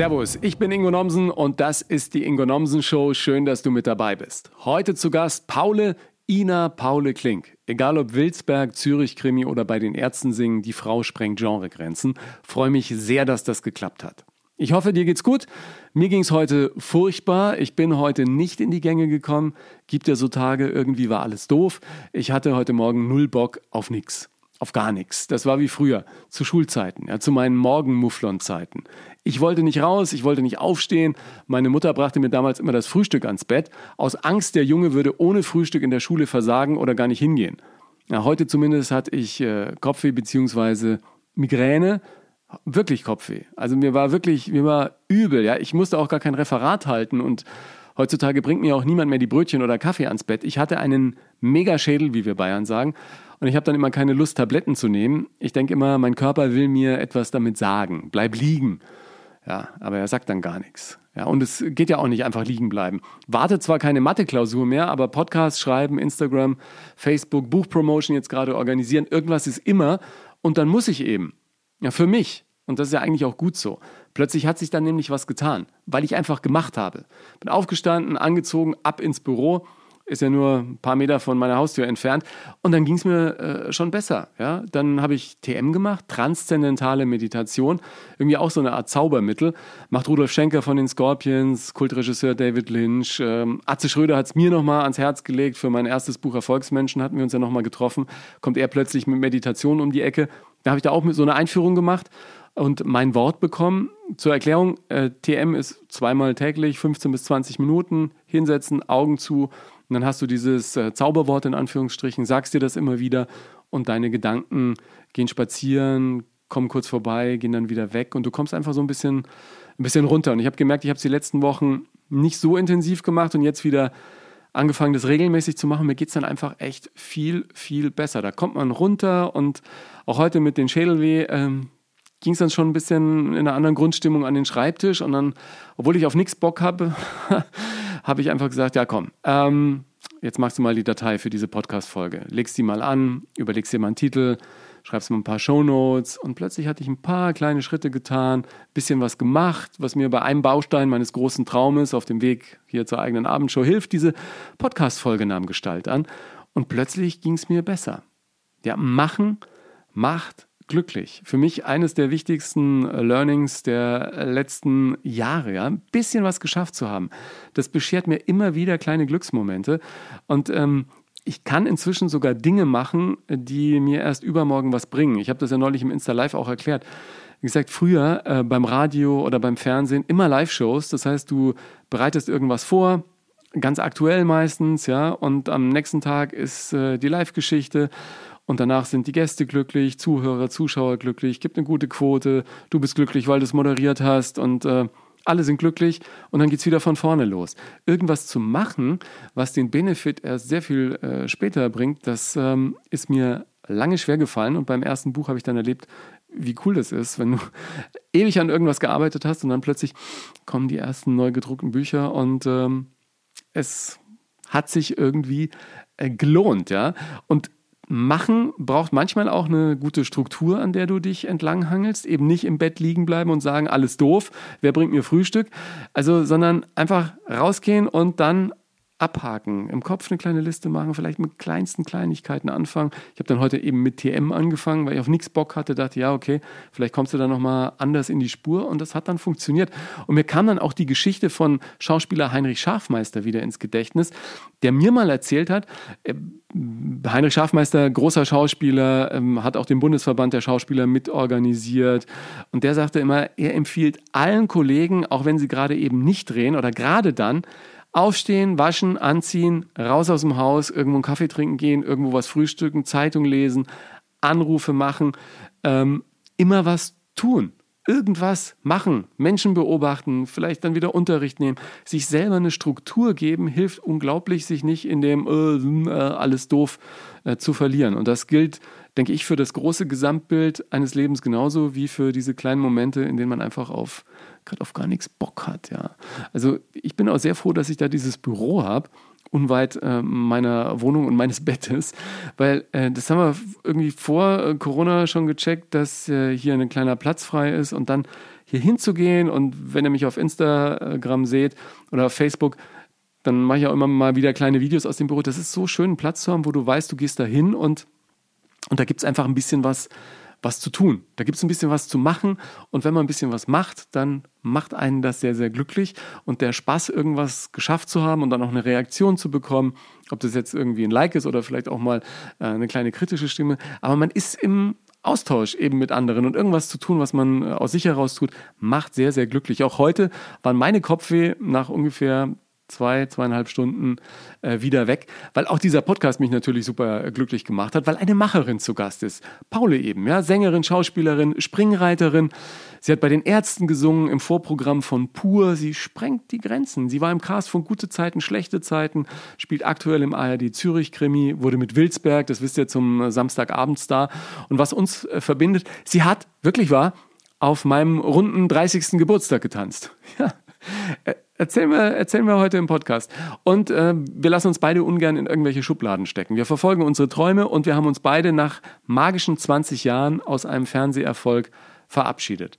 Servus, ich bin Ingo Nomsen und das ist die Ingo Nomsen Show. Schön, dass du mit dabei bist. Heute zu Gast Paule Ina Paule Klink. Egal ob Wilsberg, Zürich Krimi oder bei den Ärzten singen, die Frau sprengt Genregrenzen. Freue mich sehr, dass das geklappt hat. Ich hoffe, dir geht's gut. Mir ging's heute furchtbar. Ich bin heute nicht in die Gänge gekommen. Gibt ja so Tage, irgendwie war alles doof. Ich hatte heute Morgen null Bock auf nix auf gar nichts. Das war wie früher, zu Schulzeiten, ja, zu meinen Morgenmufflon-Zeiten. Ich wollte nicht raus, ich wollte nicht aufstehen. Meine Mutter brachte mir damals immer das Frühstück ans Bett, aus Angst, der Junge würde ohne Frühstück in der Schule versagen oder gar nicht hingehen. Ja, heute zumindest hatte ich äh, Kopfweh bzw. Migräne, wirklich Kopfweh. Also mir war wirklich, mir war übel. Ja, ich musste auch gar kein Referat halten und heutzutage bringt mir auch niemand mehr die Brötchen oder Kaffee ans Bett. Ich hatte einen Megaschädel, wie wir Bayern sagen, und ich habe dann immer keine Lust, Tabletten zu nehmen. Ich denke immer, mein Körper will mir etwas damit sagen. Bleib liegen. Ja, aber er sagt dann gar nichts. Ja, und es geht ja auch nicht einfach liegen bleiben. Warte zwar keine Mathe-Klausur mehr, aber Podcast schreiben, Instagram, Facebook, Buchpromotion jetzt gerade organisieren, irgendwas ist immer. Und dann muss ich eben. Ja, für mich. Und das ist ja eigentlich auch gut so. Plötzlich hat sich dann nämlich was getan, weil ich einfach gemacht habe. Bin aufgestanden, angezogen, ab ins Büro ist ja nur ein paar Meter von meiner Haustür entfernt. Und dann ging es mir äh, schon besser. Ja? Dann habe ich TM gemacht, transzendentale Meditation, irgendwie auch so eine Art Zaubermittel. Macht Rudolf Schenker von den Scorpions, Kultregisseur David Lynch. Ähm, Atze Schröder hat es mir nochmal ans Herz gelegt. Für mein erstes Buch Erfolgsmenschen hatten wir uns ja nochmal getroffen. Kommt er plötzlich mit Meditation um die Ecke. Da habe ich da auch so eine Einführung gemacht und mein Wort bekommen. Zur Erklärung, äh, TM ist zweimal täglich, 15 bis 20 Minuten, hinsetzen, Augen zu und dann hast du dieses äh, Zauberwort in Anführungsstrichen, sagst dir das immer wieder und deine Gedanken gehen spazieren, kommen kurz vorbei, gehen dann wieder weg und du kommst einfach so ein bisschen, ein bisschen runter. Und ich habe gemerkt, ich habe es die letzten Wochen nicht so intensiv gemacht und jetzt wieder angefangen, das regelmäßig zu machen. Mir geht es dann einfach echt viel, viel besser. Da kommt man runter und auch heute mit den Schädelweh ähm, ging es dann schon ein bisschen in einer anderen Grundstimmung an den Schreibtisch und dann, obwohl ich auf nichts Bock habe, habe ich einfach gesagt, ja komm, ähm, jetzt machst du mal die Datei für diese Podcast-Folge. Legst die mal an, überlegst dir mal einen Titel, schreibst mal ein paar Shownotes und plötzlich hatte ich ein paar kleine Schritte getan, bisschen was gemacht, was mir bei einem Baustein meines großen Traumes auf dem Weg hier zur eigenen Abendshow hilft. Diese Podcast-Folge nahm Gestalt an und plötzlich ging es mir besser. Ja, machen macht glücklich. Für mich eines der wichtigsten äh, Learnings der letzten Jahre, ja, ein bisschen was geschafft zu haben. Das beschert mir immer wieder kleine Glücksmomente und ähm, ich kann inzwischen sogar Dinge machen, die mir erst übermorgen was bringen. Ich habe das ja neulich im Insta Live auch erklärt. Wie gesagt, früher äh, beim Radio oder beim Fernsehen immer Live-Shows. Das heißt, du bereitest irgendwas vor, ganz aktuell meistens, ja, und am nächsten Tag ist äh, die Live-Geschichte und danach sind die Gäste glücklich, Zuhörer, Zuschauer glücklich, gibt eine gute Quote, du bist glücklich, weil du es moderiert hast und äh, alle sind glücklich und dann geht es wieder von vorne los. Irgendwas zu machen, was den Benefit erst sehr viel äh, später bringt, das ähm, ist mir lange schwer gefallen und beim ersten Buch habe ich dann erlebt, wie cool das ist, wenn du ewig an irgendwas gearbeitet hast und dann plötzlich kommen die ersten neu gedruckten Bücher und ähm, es hat sich irgendwie äh, gelohnt, ja. Und Machen braucht manchmal auch eine gute Struktur, an der du dich entlanghangelst. Eben nicht im Bett liegen bleiben und sagen, alles doof, wer bringt mir Frühstück? Also, sondern einfach rausgehen und dann abhaken, im Kopf eine kleine Liste machen, vielleicht mit kleinsten Kleinigkeiten anfangen. Ich habe dann heute eben mit TM angefangen, weil ich auf nichts Bock hatte, dachte, ja, okay, vielleicht kommst du da nochmal anders in die Spur und das hat dann funktioniert. Und mir kam dann auch die Geschichte von Schauspieler Heinrich Schafmeister wieder ins Gedächtnis, der mir mal erzählt hat, äh, Heinrich Schafmeister, großer Schauspieler, ähm, hat auch den Bundesverband der Schauspieler mitorganisiert. Und der sagte immer, er empfiehlt allen Kollegen, auch wenn sie gerade eben nicht drehen oder gerade dann, Aufstehen, waschen, anziehen, raus aus dem Haus, irgendwo einen Kaffee trinken gehen, irgendwo was frühstücken, Zeitung lesen, Anrufe machen, ähm, immer was tun. Irgendwas machen, Menschen beobachten, vielleicht dann wieder Unterricht nehmen, sich selber eine Struktur geben, hilft unglaublich, sich nicht in dem äh, äh alles doof äh, zu verlieren. Und das gilt, denke ich, für das große Gesamtbild eines Lebens genauso wie für diese kleinen Momente, in denen man einfach auf gerade auf gar nichts Bock hat, ja. Also ich bin auch sehr froh, dass ich da dieses Büro habe, unweit äh, meiner Wohnung und meines Bettes, weil äh, das haben wir irgendwie vor äh, Corona schon gecheckt, dass äh, hier ein kleiner Platz frei ist und dann hier hinzugehen und wenn ihr mich auf Instagram seht oder auf Facebook, dann mache ich auch immer mal wieder kleine Videos aus dem Büro. Das ist so schön, einen Platz zu haben, wo du weißt, du gehst da hin und, und da gibt es einfach ein bisschen was, was zu tun. Da gibt es ein bisschen was zu machen. Und wenn man ein bisschen was macht, dann macht einen das sehr, sehr glücklich. Und der Spaß, irgendwas geschafft zu haben und dann auch eine Reaktion zu bekommen, ob das jetzt irgendwie ein Like ist oder vielleicht auch mal äh, eine kleine kritische Stimme. Aber man ist im Austausch eben mit anderen und irgendwas zu tun, was man äh, aus sich heraus tut, macht sehr, sehr glücklich. Auch heute waren meine Kopfweh nach ungefähr zwei, zweieinhalb Stunden äh, wieder weg, weil auch dieser Podcast mich natürlich super äh, glücklich gemacht hat, weil eine Macherin zu Gast ist. Paule eben, ja, Sängerin, Schauspielerin, Springreiterin. Sie hat bei den Ärzten gesungen im Vorprogramm von Pur. Sie sprengt die Grenzen. Sie war im Cast von Gute Zeiten, Schlechte Zeiten, spielt aktuell im ARD Zürich Krimi, wurde mit Wilsberg, das wisst ihr, zum äh, Samstagabendstar. Und was uns äh, verbindet, sie hat, wirklich wahr, auf meinem runden 30. Geburtstag getanzt. Ja. Äh, Erzählen wir, erzählen wir heute im Podcast. Und äh, wir lassen uns beide ungern in irgendwelche Schubladen stecken. Wir verfolgen unsere Träume und wir haben uns beide nach magischen 20 Jahren aus einem Fernseherfolg verabschiedet.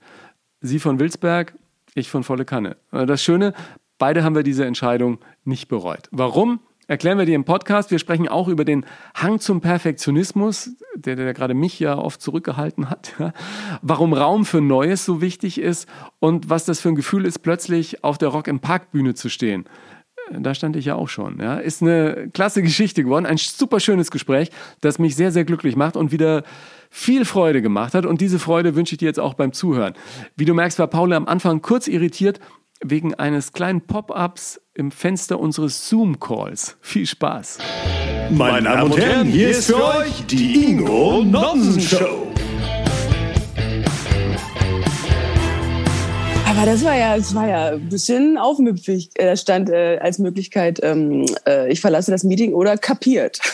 Sie von Wilsberg, ich von Volle Kanne. Äh, das Schöne, beide haben wir diese Entscheidung nicht bereut. Warum? Erklären wir dir im Podcast. Wir sprechen auch über den Hang zum Perfektionismus, der, der gerade mich ja oft zurückgehalten hat. Warum Raum für Neues so wichtig ist und was das für ein Gefühl ist, plötzlich auf der Rock im Park Bühne zu stehen. Da stand ich ja auch schon. Ja. Ist eine klasse Geschichte geworden. Ein super schönes Gespräch, das mich sehr, sehr glücklich macht und wieder viel Freude gemacht hat. Und diese Freude wünsche ich dir jetzt auch beim Zuhören. Wie du merkst, war Paula am Anfang kurz irritiert, wegen eines kleinen Pop-ups im Fenster unseres Zoom-Calls. Viel Spaß. Meine Damen und Herren, hier ist für euch die Ingo Nonsen Show. Aber das war ja, das war ja ein bisschen aufmüpfig. Äh, da stand äh, als Möglichkeit, ähm, äh, ich verlasse das Meeting oder kapiert.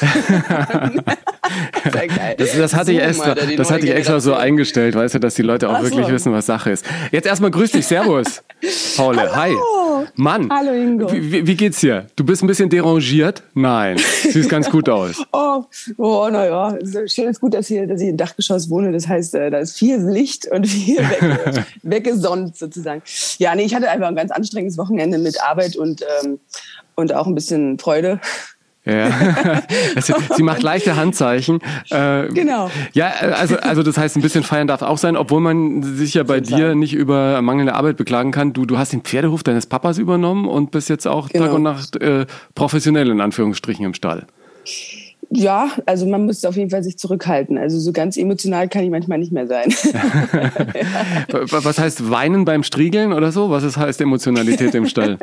das, das, hatte ich extra, das hatte ich extra so eingestellt, weißt du, dass die Leute auch Ach wirklich so. wissen, was Sache ist. Jetzt erstmal grüß dich, Servus, Paul. Hi. Mann. Hallo Ingo. Wie, wie, geht's dir? Du bist ein bisschen derangiert? Nein. Siehst ganz gut aus. oh, oh naja. Schön ist gut, dass, hier, dass ich im Dachgeschoss wohne. Das heißt, äh, da ist viel Licht und viel weg, weggesonnt sozusagen. Ja, nee, ich hatte einfach ein ganz anstrengendes Wochenende mit Arbeit und, ähm, und auch ein bisschen Freude. Ja. Sie macht leichte Handzeichen. Äh, genau. Ja, also, also das heißt, ein bisschen feiern darf auch sein, obwohl man sich ja bei dir nicht über mangelnde Arbeit beklagen kann. Du, du hast den Pferdehof deines Papas übernommen und bist jetzt auch genau. Tag und Nacht äh, professionell in Anführungsstrichen im Stall. Ja, also man muss auf jeden Fall sich zurückhalten. Also so ganz emotional kann ich manchmal nicht mehr sein. Was heißt weinen beim Striegeln oder so? Was heißt Emotionalität im Stall?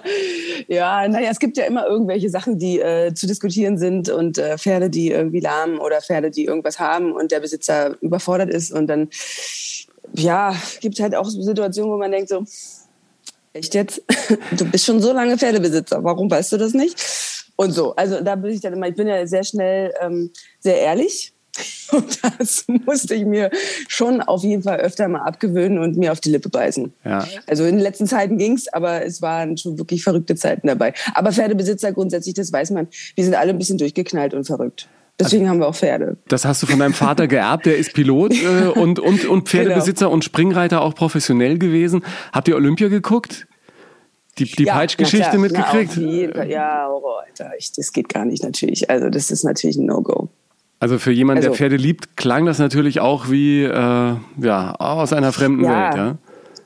ja, naja, es gibt ja immer irgendwelche Sachen, die äh, zu diskutieren sind und äh, Pferde, die irgendwie lahmen oder Pferde, die irgendwas haben und der Besitzer überfordert ist und dann, ja, gibt halt auch Situationen, wo man denkt so, echt jetzt? Du bist schon so lange Pferdebesitzer, warum weißt du das nicht? Und so, also da bin ich dann immer, ich bin ja sehr schnell ähm, sehr ehrlich. Und das musste ich mir schon auf jeden Fall öfter mal abgewöhnen und mir auf die Lippe beißen. Ja. Also in den letzten Zeiten ging's, aber es waren schon wirklich verrückte Zeiten dabei. Aber Pferdebesitzer grundsätzlich, das weiß man, wir sind alle ein bisschen durchgeknallt und verrückt. Deswegen also, haben wir auch Pferde. Das hast du von deinem Vater geerbt, der ist Pilot äh, und, und, und Pferdebesitzer genau. und Springreiter auch professionell gewesen. Habt ihr Olympia geguckt? Die, die ja, Peitschgeschichte mitgekriegt? Na, ja, Horror, Alter. Ich, das geht gar nicht natürlich. Also das ist natürlich ein No-Go. Also für jemanden, also, der Pferde liebt, klang das natürlich auch wie äh, ja, aus einer fremden ja, Welt, ja.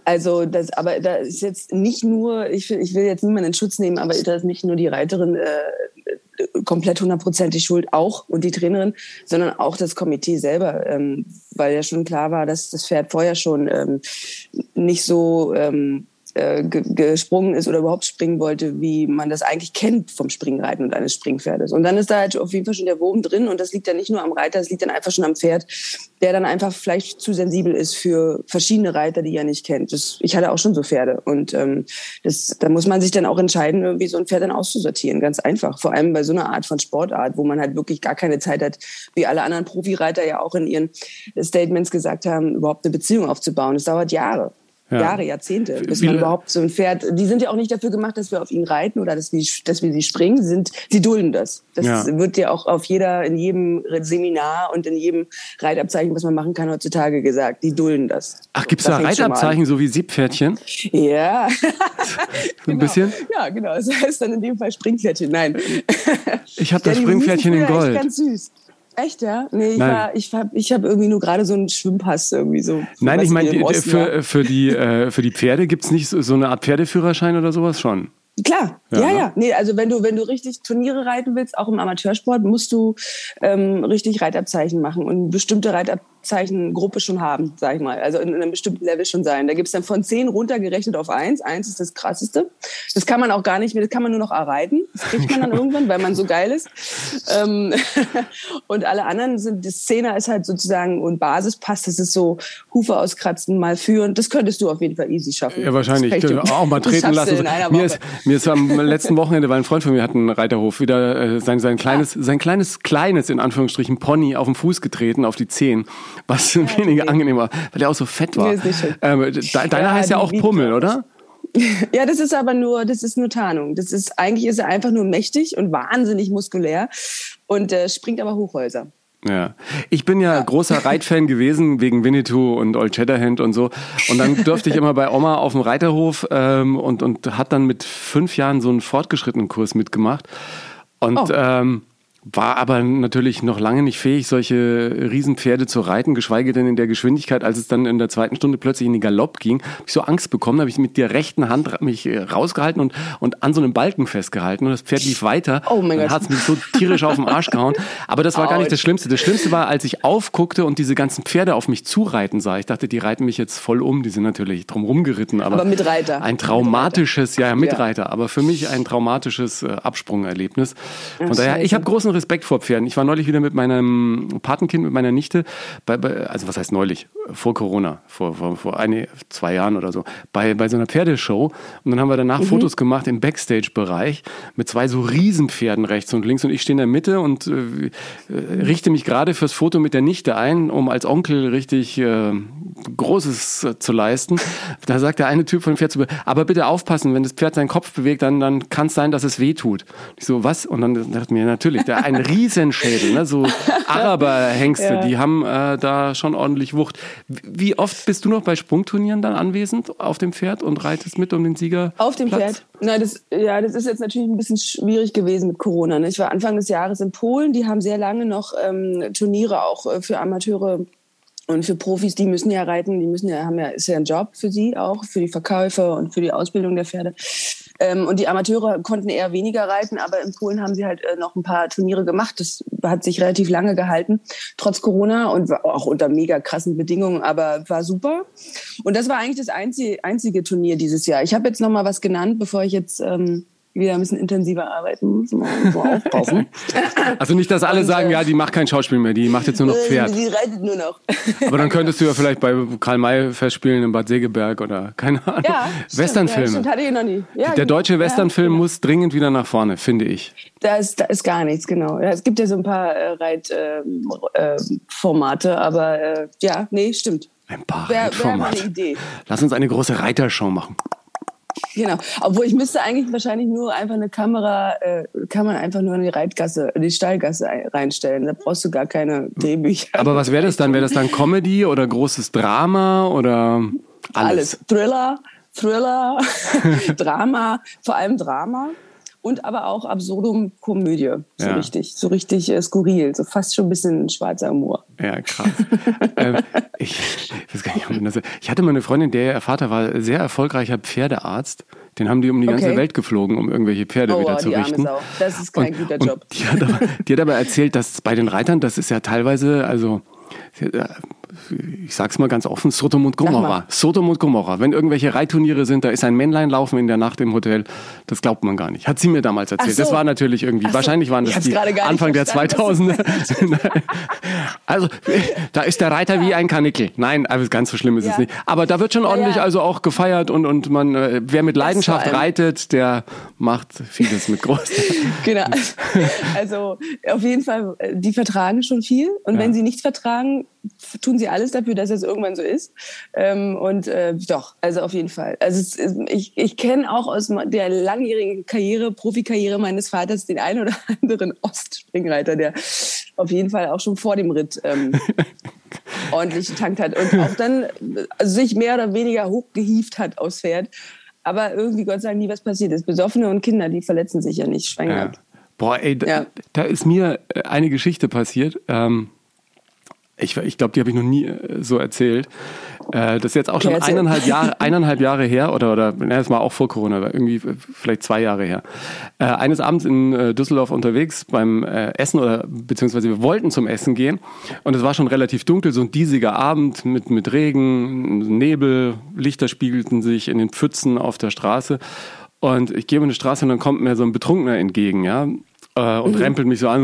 Also das, aber da ist jetzt nicht nur, ich will, ich will jetzt niemanden in Schutz nehmen, aber da ist nicht nur die Reiterin äh, komplett hundertprozentig schuld, auch und die Trainerin, sondern auch das Komitee selber, ähm, weil ja schon klar war, dass das Pferd vorher schon ähm, nicht so ähm, äh, gesprungen ist oder überhaupt springen wollte, wie man das eigentlich kennt vom Springreiten und eines Springpferdes. Und dann ist da halt auf jeden Fall schon der Wurm drin und das liegt dann nicht nur am Reiter, das liegt dann einfach schon am Pferd, der dann einfach vielleicht zu sensibel ist für verschiedene Reiter, die er nicht kennt. Das, ich hatte auch schon so Pferde und ähm, das, da muss man sich dann auch entscheiden, irgendwie so ein Pferd dann auszusortieren, ganz einfach. Vor allem bei so einer Art von Sportart, wo man halt wirklich gar keine Zeit hat, wie alle anderen Profireiter ja auch in ihren Statements gesagt haben, überhaupt eine Beziehung aufzubauen. Das dauert Jahre. Ja. Jahre, Jahrzehnte, bis man überhaupt so ein Pferd. Die sind ja auch nicht dafür gemacht, dass wir auf ihn reiten oder dass wir, dass wir sie springen. Sie, sind, sie dulden das. Das ja. wird ja auch auf jeder, in jedem Seminar und in jedem Reitabzeichen, was man machen kann heutzutage gesagt. Die dulden das. Ach, gibt es da, da Reitabzeichen, so wie Siebpferdchen? Ja. so ein genau. bisschen? Ja, genau. Das heißt dann in dem Fall Springpferdchen. Nein. Ich habe das Springpferdchen in Gold. Ganz süß. Echt, ja? Nee, ich, war, ich habe ich hab irgendwie nur gerade so einen Schwimmpass irgendwie so. Nein, ich meine, für, für, die, äh, für die Pferde gibt es nicht so, so eine Art Pferdeführerschein oder sowas schon? Klar, ja, ja, ja. Nee, also wenn du, wenn du richtig Turniere reiten willst, auch im Amateursport, musst du ähm, richtig Reitabzeichen machen und bestimmte Reitabzeichen Zeichengruppe schon haben, sag ich mal. Also in, in einem bestimmten Level schon sein. Da gibt's dann von zehn runtergerechnet auf eins. Eins ist das krasseste. Das kann man auch gar nicht mehr, das kann man nur noch erreiten. Das kriegt man dann irgendwann, weil man so geil ist. Ähm, und alle anderen sind, das Zehner ist halt sozusagen und Basispass, das ist so Hufe auskratzen, mal führen. Das könntest du auf jeden Fall easy schaffen. Ja, wahrscheinlich. Auch mal treten lassen. Mir ist, mir ist am letzten Wochenende, weil ein Freund von mir hat einen Reiterhof, wieder äh, sein, sein kleines, sein kleines, kleines, in Anführungsstrichen, Pony auf den Fuß getreten, auf die Zehen was ja, weniger angenehm war, weil der auch so fett war. Nee, ähm, de deiner ja, heißt ja auch Pummel, oder? Ja, das ist aber nur, das ist nur Tarnung. Das ist, eigentlich ist er einfach nur mächtig und wahnsinnig muskulär und äh, springt aber Hochhäuser. Ja, ich bin ja, ja. großer Reitfan gewesen wegen Winnetou und Old Shatterhand und so. Und dann durfte ich immer bei Oma auf dem Reiterhof ähm, und und hat dann mit fünf Jahren so einen fortgeschrittenen Kurs mitgemacht. Und oh. ähm, war aber natürlich noch lange nicht fähig, solche Riesenpferde zu reiten, geschweige denn in der Geschwindigkeit, als es dann in der zweiten Stunde plötzlich in den Galopp ging, habe ich so Angst bekommen, habe ich mit der rechten Hand mich äh, rausgehalten und, und an so einem Balken festgehalten und das Pferd lief weiter. Oh mein Gott. hat es mich so tierisch auf den Arsch gehauen. Aber das war gar nicht das Schlimmste. Das Schlimmste war, als ich aufguckte und diese ganzen Pferde auf mich zureiten sah. Ich dachte, die reiten mich jetzt voll um. Die sind natürlich drumherum geritten. Aber, aber mit Reiter. Ein traumatisches, ja, ja, mit Reiter. Aber für mich ein traumatisches äh, Absprungerlebnis. Von daher, ich habe großen Respekt vor Pferden. Ich war neulich wieder mit meinem Patenkind, mit meiner Nichte, bei, bei, also was heißt neulich? Vor Corona, vor, vor, vor eine, zwei Jahren oder so, bei, bei so einer Pferdeshow. Und dann haben wir danach mhm. Fotos gemacht im Backstage-Bereich mit zwei so Riesenpferden rechts und links. Und ich stehe in der Mitte und äh, richte mich gerade fürs Foto mit der Nichte ein, um als Onkel richtig äh, Großes äh, zu leisten. Da sagt der eine Typ von dem Pferd zu aber bitte aufpassen, wenn das Pferd seinen Kopf bewegt, dann, dann kann es sein, dass es weh tut. Ich so, was? Und dann dachte ich mir, natürlich, der ein Riesenschädel, ne? so Araberhengste, ja. die haben äh, da schon ordentlich Wucht. Wie oft bist du noch bei Sprungturnieren dann anwesend auf dem Pferd und reitest mit um den Sieger? Auf dem Pferd? Nein, das, ja, das ist jetzt natürlich ein bisschen schwierig gewesen mit Corona. Ne? Ich war Anfang des Jahres in Polen, die haben sehr lange noch ähm, Turniere auch äh, für Amateure und für Profis, die müssen ja reiten, die müssen ja, haben ja, ist ja ein Job für sie auch, für die Verkäufe und für die Ausbildung der Pferde. Ähm, und die Amateure konnten eher weniger reiten, aber in Polen haben sie halt äh, noch ein paar Turniere gemacht. Das hat sich relativ lange gehalten, trotz Corona und auch unter mega krassen Bedingungen, aber war super. Und das war eigentlich das einzige, einzige Turnier dieses Jahr. Ich habe jetzt noch mal was genannt, bevor ich jetzt ähm, wieder ein bisschen intensiver arbeiten muss, so aufpassen. Also nicht, dass alle und, sagen, äh, ja, die macht kein Schauspiel mehr, die macht jetzt nur noch äh, Pferd. Die reitet nur noch. Aber dann könntest du ja vielleicht bei Karl May festspielen in Bad Segeberg oder keine Ahnung. Ja, Westernfilme. Ja, hatte ich noch nie. Ja, Der deutsche Westernfilm ja, muss dringend wieder nach vorne, finde ich. Da ist, da ist gar nichts, genau. Es gibt ja so ein paar äh, Reitformate, ähm, äh, aber äh, ja, nee, stimmt. Ein paar wär, Reitformate. Wär Idee. Lass uns eine große Reitershow machen. Genau. Obwohl ich müsste eigentlich wahrscheinlich nur einfach eine Kamera, äh, kann man einfach nur in die Reitgasse, in die Stallgasse reinstellen. Da brauchst du gar keine Drehbücher. Aber was wäre das dann? Wäre das dann Comedy oder großes Drama oder alles? Alles. Thriller, Thriller, Drama, vor allem Drama und aber auch absurdum Komödie, so ja. richtig, so richtig äh, skurril, so fast schon ein bisschen schwarzer Humor. Ja, krass. ähm, ich, ich, weiß gar nicht, ich hatte mal eine Freundin, der Vater war sehr erfolgreicher Pferdearzt. Den haben die um die ganze okay. Welt geflogen, um irgendwelche Pferde oh, wieder zu richten. Das ist kein und, guter Job. Die hat, aber, die hat aber erzählt, dass bei den Reitern, das ist ja teilweise, also ich sag's mal ganz offen, Sodom und Gomorra. Sodom und Gomorra. Wenn irgendwelche Reitturniere sind, da ist ein Männlein laufen in der Nacht im Hotel, das glaubt man gar nicht. Hat sie mir damals erzählt. So. Das war natürlich irgendwie, so. wahrscheinlich waren das die Anfang der 2000er. also, da ist der Reiter wie ein Kanickel. Nein, also ganz so schlimm ist ja. es nicht. Aber da wird schon ordentlich ja, ja. also auch gefeiert und, und man, äh, wer mit Leidenschaft reitet, der macht vieles mit groß. genau. Also, auf jeden Fall, äh, die vertragen schon viel und wenn sie nichts vertragen, tun sie alles dafür, dass es irgendwann so ist. Ähm, und äh, doch, also auf jeden Fall. Also es, ich, ich kenne auch aus der langjährigen Karriere, Profikarriere meines Vaters den einen oder anderen Ostspringreiter, der auf jeden Fall auch schon vor dem Ritt ähm, ordentlich getankt hat und auch dann also sich mehr oder weniger hochgehieft hat aufs Pferd. Aber irgendwie, Gott sei Dank, nie was passiert ist. Besoffene und Kinder, die verletzen sich ja nicht, schwanger. Ja. Boah, ey, da, ja. da, ist mir äh, eine Geschichte passiert. Ähm, ich, ich glaube, die habe ich noch nie äh, so erzählt. Äh, das ist jetzt auch schon eineinhalb Jahre, eineinhalb Jahre her oder oder na, das war auch vor Corona, irgendwie vielleicht zwei Jahre her. Äh, eines Abends in äh, Düsseldorf unterwegs beim äh, Essen oder beziehungsweise wir wollten zum Essen gehen und es war schon relativ dunkel, so ein diesiger Abend mit mit Regen, Nebel, Lichter spiegelten sich in den Pfützen auf der Straße und ich gehe über eine Straße und dann kommt mir so ein Betrunkener entgegen, ja äh, und mhm. rempelt mich so an.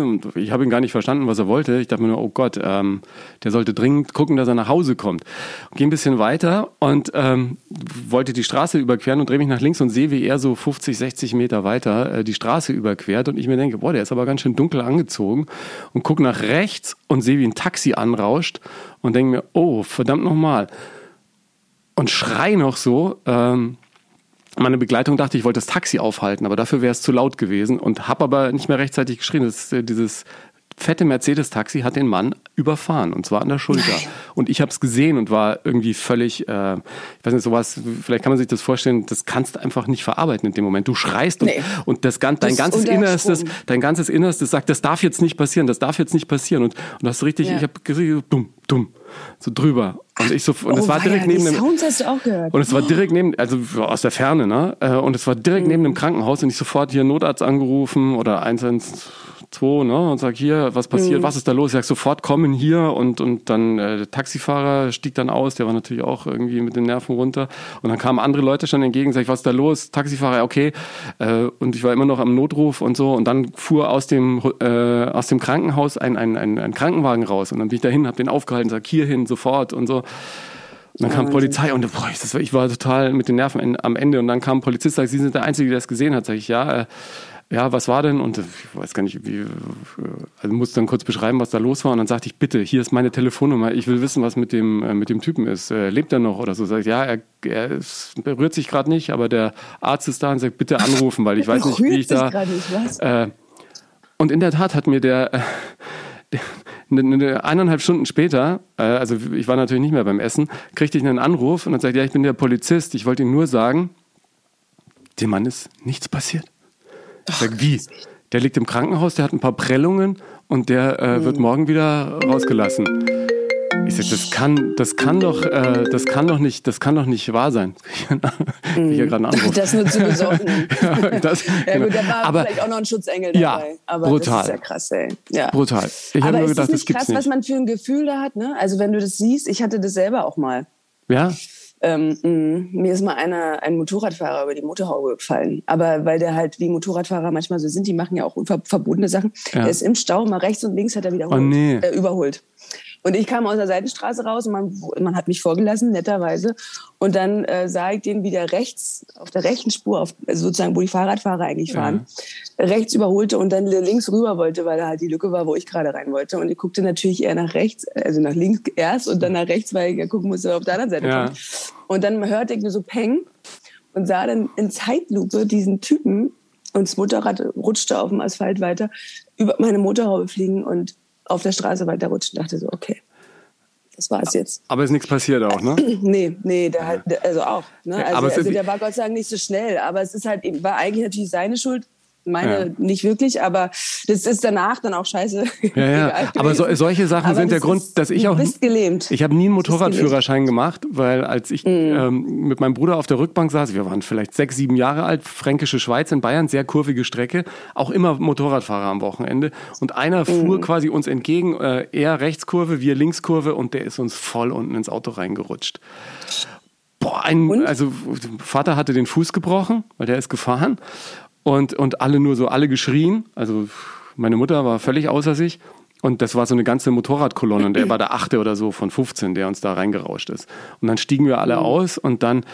Und ich habe ihn gar nicht verstanden, was er wollte. Ich dachte mir nur, oh Gott, ähm, der sollte dringend gucken, dass er nach Hause kommt. Gehe ein bisschen weiter und ähm, wollte die Straße überqueren und drehe mich nach links und sehe, wie er so 50, 60 Meter weiter äh, die Straße überquert. Und ich mir denke, boah, der ist aber ganz schön dunkel angezogen. Und gucke nach rechts und sehe, wie ein Taxi anrauscht und denke mir, oh, verdammt nochmal. Und schrei noch so, ähm, meine Begleitung dachte, ich wollte das Taxi aufhalten, aber dafür wäre es zu laut gewesen und habe aber nicht mehr rechtzeitig geschrien. Das äh, dieses fette Mercedes-Taxi hat den Mann überfahren und zwar an der Schulter. Nein. Und ich habe es gesehen und war irgendwie völlig, äh, ich weiß nicht, sowas, vielleicht kann man sich das vorstellen, das kannst du einfach nicht verarbeiten in dem Moment. Du schreist nee. und, und das, dein das ganzes Innerstes, dein ganzes Innerstes sagt, das darf jetzt nicht passieren, das darf jetzt nicht passieren. Und, und das ist richtig, ja. ich habe gesehen, dumm, dumm, so drüber. Und ich so, und oh, es war direkt neben dem. Sounds hast du auch gehört. Und es war direkt neben, also aus der Ferne, ne? Äh, und es war direkt mhm. neben dem Krankenhaus und ich sofort hier Notarzt angerufen oder 112 2, ne, und sag hier, was passiert, mhm. was ist da los? Ich sag sofort kommen hier und, und dann äh, der Taxifahrer stieg dann aus, der war natürlich auch irgendwie mit den Nerven runter. Und dann kamen andere Leute schon entgegen, sag ich, was ist da los? Taxifahrer, okay. Äh, und ich war immer noch am Notruf und so. Und dann fuhr aus dem, äh, aus dem Krankenhaus ein, ein, ein, ein Krankenwagen raus. Und dann bin ich dahin, hab den aufgehalten, sag hier hin, sofort und so. Und dann kam Polizei und boah, ich war total mit den Nerven am Ende. Und dann kam ein Polizist, sagt, Sie sind der Einzige, der es gesehen hat. Sag ich, ja, äh, ja, was war denn? Und ich weiß gar nicht, wie, also musste dann kurz beschreiben, was da los war. Und dann sagte ich, bitte, hier ist meine Telefonnummer. Ich will wissen, was mit dem, äh, mit dem Typen ist. Äh, lebt er noch oder so? Sag ich, ja, er, er ist, berührt sich gerade nicht, aber der Arzt ist da und sagt, bitte anrufen, weil ich weiß nicht, wie ich da. Nicht, was? Äh, und in der Tat hat mir der, äh, eine, eineinhalb Stunden später, äh, also ich war natürlich nicht mehr beim Essen, kriegte ich einen Anruf und dann sagt, ja, ich bin der Polizist. Ich wollte Ihnen nur sagen, dem Mann ist nichts passiert. Sag, wie? Der liegt im Krankenhaus, der hat ein paar Prellungen und der äh, wird hm. morgen wieder rausgelassen. Ich sag, das kann, das kann doch, äh, das kann doch nicht, das kann doch nicht wahr sein. ich ja gerade Das nur zu besorgen. ja, das, ja gut, da war aber, vielleicht auch noch ein Schutzengel dabei. Ja, aber brutal. das ist ja krass, ey. Ja. Brutal. Ich habe nur gedacht, das, nicht das krass, nicht. was man für ein Gefühl da hat, ne? Also wenn du das siehst, ich hatte das selber auch mal. Ja. Ähm, mh, mir ist mal einer, ein Motorradfahrer über die Motorhaube gefallen. Aber weil der halt wie Motorradfahrer manchmal so sind, die machen ja auch verbotene Sachen. Ja. Der ist im Stau, mal rechts und links hat er wiederholt, oh, nee. äh, überholt. Und ich kam aus der Seitenstraße raus und man, man hat mich vorgelassen, netterweise. Und dann äh, sah ich den wieder rechts, auf der rechten Spur, auf, also sozusagen, wo die Fahrradfahrer eigentlich fahren, ja. rechts überholte und dann links rüber wollte, weil da halt die Lücke war, wo ich gerade rein wollte. Und ich guckte natürlich eher nach rechts, also nach links erst und dann nach rechts, weil ich ja gucken musste, auf der anderen Seite ja. kommt. Und dann hörte ich mir so Peng und sah dann in Zeitlupe diesen Typen und das Motorrad rutschte auf dem Asphalt weiter, über meine Motorhaube fliegen und auf der Straße weiterrutscht und dachte so, okay, das war es jetzt. Aber ist nichts passiert auch, ne? nee, nee, der halt, also auch. Ne? Also, also der war Gott sei Dank nicht so schnell, aber es ist halt, war eigentlich natürlich seine Schuld, meine ja. nicht wirklich, aber das ist danach dann auch scheiße. Ja, ja. aber so, solche Sachen aber sind der Grund, dass ich auch. Du bist gelähmt. Ich habe nie einen Motorradführerschein gemacht, weil als ich mm. ähm, mit meinem Bruder auf der Rückbank saß, wir waren vielleicht sechs, sieben Jahre alt, Fränkische Schweiz in Bayern, sehr kurvige Strecke, auch immer Motorradfahrer am Wochenende. Und einer fuhr mm. quasi uns entgegen, äh, er Rechtskurve, wir Linkskurve und der ist uns voll unten ins Auto reingerutscht. Boah, ein, also Vater hatte den Fuß gebrochen, weil der ist gefahren und, und alle nur so, alle geschrien. Also meine Mutter war völlig außer sich. Und das war so eine ganze Motorradkolonne und er war der achte oder so von 15, der uns da reingerauscht ist. Und dann stiegen wir alle mhm. aus und dann